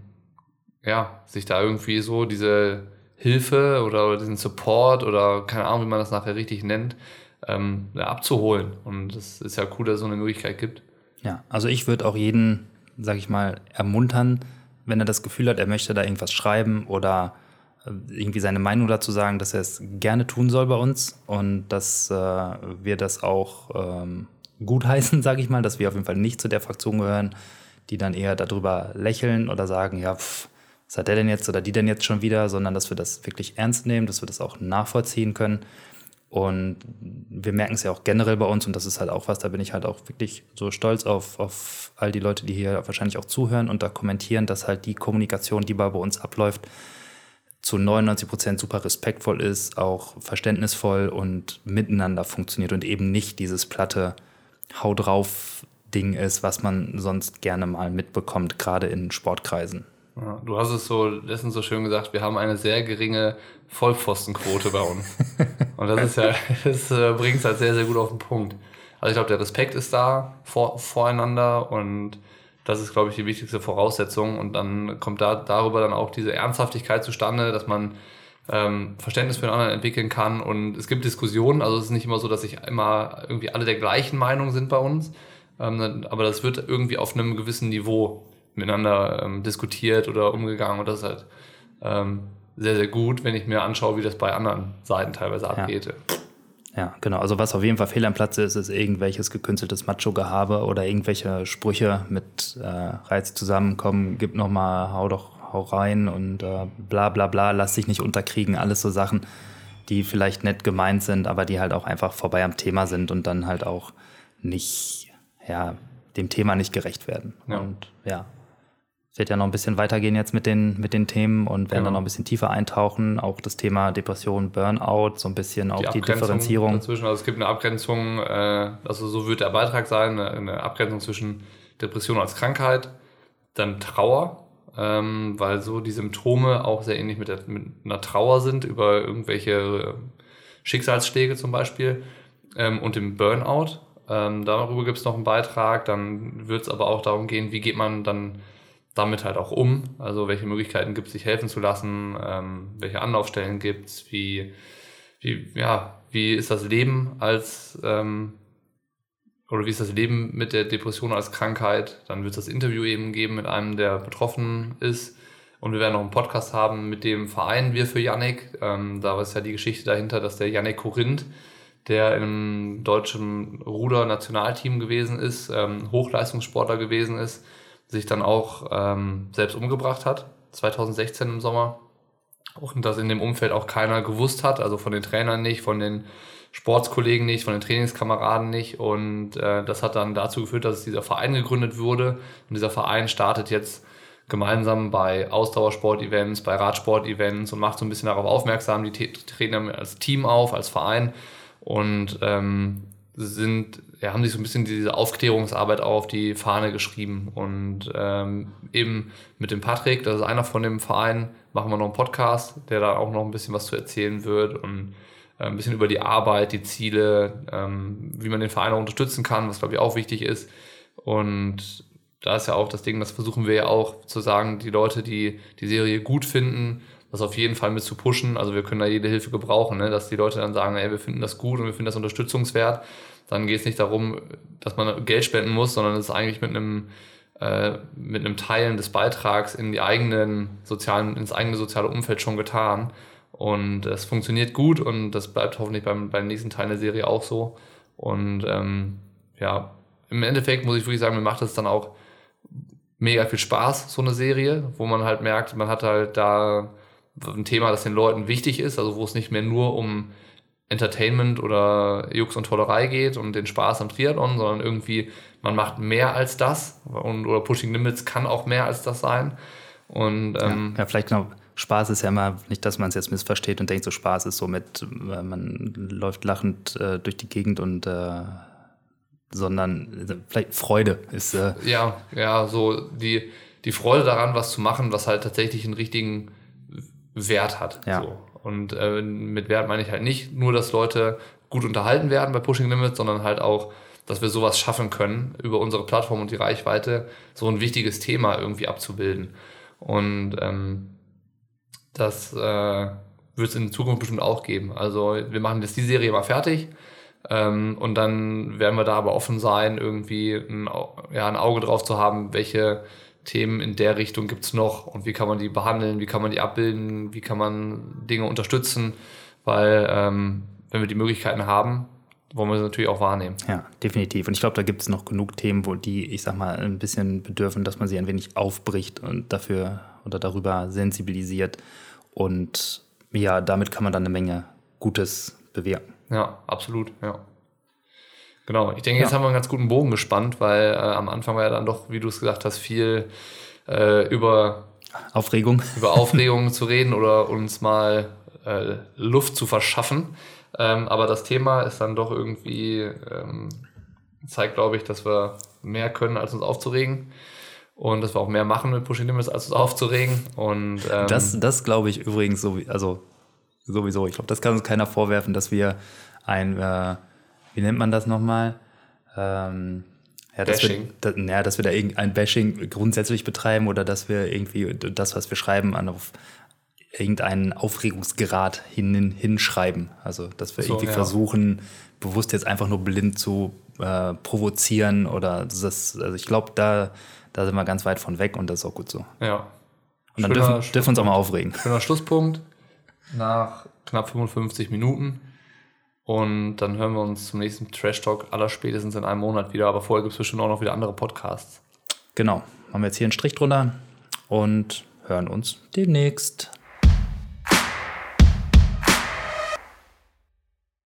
ja, sich da irgendwie so diese Hilfe oder diesen Support oder keine Ahnung, wie man das nachher richtig nennt, ähm, abzuholen. Und es ist ja cool, dass es so eine Möglichkeit gibt. Ja, also ich würde auch jeden, sag ich mal, ermuntern, wenn er das Gefühl hat, er möchte da irgendwas schreiben oder äh, irgendwie seine Meinung dazu sagen, dass er es gerne tun soll bei uns und dass äh, wir das auch ähm, gutheißen, [LAUGHS] sage ich mal, dass wir auf jeden Fall nicht zu der Fraktion gehören, die dann eher darüber lächeln oder sagen, ja, pff, was hat der denn jetzt oder die denn jetzt schon wieder, sondern dass wir das wirklich ernst nehmen, dass wir das auch nachvollziehen können. Und wir merken es ja auch generell bei uns und das ist halt auch was, da bin ich halt auch wirklich so stolz auf, auf all die Leute, die hier wahrscheinlich auch zuhören und da kommentieren, dass halt die Kommunikation, die bei uns abläuft, zu 99 Prozent super respektvoll ist, auch verständnisvoll und miteinander funktioniert und eben nicht dieses platte Hau drauf Ding ist, was man sonst gerne mal mitbekommt, gerade in Sportkreisen. Ja, du hast es so letztens so schön gesagt, wir haben eine sehr geringe Vollpfostenquote bei uns. [LAUGHS] Und das ist ja, das äh, bringt es halt sehr, sehr gut auf den Punkt. Also ich glaube, der Respekt ist da vor, voreinander und das ist, glaube ich, die wichtigste Voraussetzung. Und dann kommt da darüber dann auch diese Ernsthaftigkeit zustande, dass man ähm, Verständnis für den anderen entwickeln kann. Und es gibt Diskussionen, also es ist nicht immer so, dass sich immer irgendwie alle der gleichen Meinung sind bei uns. Ähm, aber das wird irgendwie auf einem gewissen Niveau miteinander ähm, diskutiert oder umgegangen. Und das ist halt ähm, sehr, sehr gut, wenn ich mir anschaue, wie das bei anderen Seiten teilweise abgeht. Ja. Ja, genau. Also was auf jeden Fall fehl am Platz ist, ist irgendwelches gekünsteltes Macho-Gehabe oder irgendwelche Sprüche mit äh, Reiz zusammenkommen, gib noch mal, hau doch, hau rein und äh, bla bla bla, lass dich nicht unterkriegen. Alles so Sachen, die vielleicht nett gemeint sind, aber die halt auch einfach vorbei am Thema sind und dann halt auch nicht, ja, dem Thema nicht gerecht werden. Ja. Und ja, wird ja noch ein bisschen weitergehen jetzt mit den, mit den Themen und werden genau. dann noch ein bisschen tiefer eintauchen. Auch das Thema Depression, Burnout, so ein bisschen auch die, die Differenzierung. Dazwischen. Also es gibt eine Abgrenzung, äh, also so wird der Beitrag sein, eine Abgrenzung zwischen Depression als Krankheit, dann Trauer, ähm, weil so die Symptome auch sehr ähnlich mit, der, mit einer Trauer sind über irgendwelche Schicksalsschläge zum Beispiel ähm, und dem Burnout. Ähm, darüber gibt es noch einen Beitrag. Dann wird es aber auch darum gehen, wie geht man dann damit halt auch um? Also welche Möglichkeiten gibt es, sich helfen zu lassen? Ähm, welche Anlaufstellen gibt es? Wie, wie, ja, wie ist das Leben als ähm, oder wie ist das Leben mit der Depression als Krankheit? Dann wird es das Interview eben geben mit einem, der betroffen ist. Und wir werden noch einen Podcast haben mit dem Verein Wir für Yannick. Ähm, da ist ja die Geschichte dahinter, dass der Yannick Korinth, der im deutschen Ruder-Nationalteam gewesen ist, ähm, Hochleistungssportler gewesen ist, sich dann auch ähm, selbst umgebracht hat, 2016 im Sommer. Und das in dem Umfeld auch keiner gewusst hat, also von den Trainern nicht, von den Sportskollegen nicht, von den Trainingskameraden nicht. Und äh, das hat dann dazu geführt, dass dieser Verein gegründet wurde. Und dieser Verein startet jetzt gemeinsam bei Ausdauersport-Events, bei Radsport-Events und macht so ein bisschen darauf aufmerksam. Die treten als Team auf, als Verein und ähm, sind ja, haben sich so ein bisschen diese Aufklärungsarbeit auch auf die Fahne geschrieben. Und ähm, eben mit dem Patrick, das ist einer von dem Verein, machen wir noch einen Podcast, der da auch noch ein bisschen was zu erzählen wird und äh, ein bisschen über die Arbeit, die Ziele, ähm, wie man den Verein auch unterstützen kann, was glaube ich auch wichtig ist. Und da ist ja auch das Ding, das versuchen wir ja auch zu sagen, die Leute, die die Serie gut finden, das auf jeden Fall mit zu pushen. Also wir können da jede Hilfe gebrauchen, ne? dass die Leute dann sagen, ey, wir finden das gut und wir finden das unterstützungswert dann geht es nicht darum, dass man Geld spenden muss, sondern es ist eigentlich mit einem äh, mit einem Teilen des Beitrags in die eigenen sozialen, ins eigene soziale Umfeld schon getan. Und es funktioniert gut und das bleibt hoffentlich beim, beim nächsten Teil der Serie auch so. Und ähm, ja, im Endeffekt muss ich wirklich sagen, mir macht es dann auch mega viel Spaß, so eine Serie, wo man halt merkt, man hat halt da ein Thema, das den Leuten wichtig ist, also wo es nicht mehr nur um Entertainment oder Jux und Tollerei geht und den Spaß am Triathlon, sondern irgendwie, man macht mehr als das und oder Pushing Limits kann auch mehr als das sein. Und ähm, ja, ja, vielleicht noch. Spaß ist ja immer nicht, dass man es jetzt missversteht und denkt, so Spaß ist so mit, äh, man läuft lachend äh, durch die Gegend und äh, sondern äh, vielleicht Freude ist. Äh ja, ja, so die, die Freude daran, was zu machen, was halt tatsächlich einen richtigen Wert hat. Ja. So. Und äh, mit Wert meine ich halt nicht nur, dass Leute gut unterhalten werden bei Pushing Limits, sondern halt auch, dass wir sowas schaffen können, über unsere Plattform und die Reichweite so ein wichtiges Thema irgendwie abzubilden. Und ähm, das äh, wird es in Zukunft bestimmt auch geben. Also wir machen jetzt die Serie mal fertig. Ähm, und dann werden wir da aber offen sein, irgendwie ein, ja, ein Auge drauf zu haben, welche Themen in der Richtung gibt es noch und wie kann man die behandeln, wie kann man die abbilden, wie kann man Dinge unterstützen, weil ähm, wenn wir die Möglichkeiten haben, wollen wir sie natürlich auch wahrnehmen. Ja, definitiv. Und ich glaube, da gibt es noch genug Themen, wo die, ich sag mal, ein bisschen bedürfen, dass man sie ein wenig aufbricht und dafür oder darüber sensibilisiert. Und ja, damit kann man dann eine Menge Gutes bewirken. Ja, absolut, ja. Genau, ich denke, jetzt haben wir einen ganz guten Bogen gespannt, weil äh, am Anfang war ja dann doch, wie du es gesagt hast, viel äh, über Aufregung. [LAUGHS] Über Aufregung [LAUGHS] zu reden oder uns mal äh, Luft zu verschaffen. Ähm, aber das Thema ist dann doch irgendwie, ähm, zeigt, glaube ich, dass wir mehr können, als uns aufzuregen. Und dass wir auch mehr machen mit Pushing Limits, als uns aufzuregen. Und ähm, Das, das glaube ich übrigens so, also sowieso. Ich glaube, das kann uns keiner vorwerfen, dass wir ein, äh, wie nennt man das nochmal? Ähm, ja, dass Bashing. Wir, da, ja, dass wir da irgendein Bashing grundsätzlich betreiben oder dass wir irgendwie das, was wir schreiben, an auf irgendeinen Aufregungsgrad hin, hinschreiben. Also, dass wir So, irgendwie ja. versuchen, bewusst jetzt einfach nur blind zu äh, provozieren oder das, also ich glaube, da, da sind wir ganz weit von weg und das ist auch gut so. ja. Und dann Schöner dürfen, dürfen wir uns auch mal aufregen. Schöner Schlusspunkt nach knapp 55 Minuten. Und dann hören wir uns zum nächsten Trash Talk aller spätestens in einem Monat wieder. Aber vorher gibt es bestimmt auch noch wieder andere Podcasts. Genau. Machen wir jetzt hier einen Strich drunter und hören uns demnächst.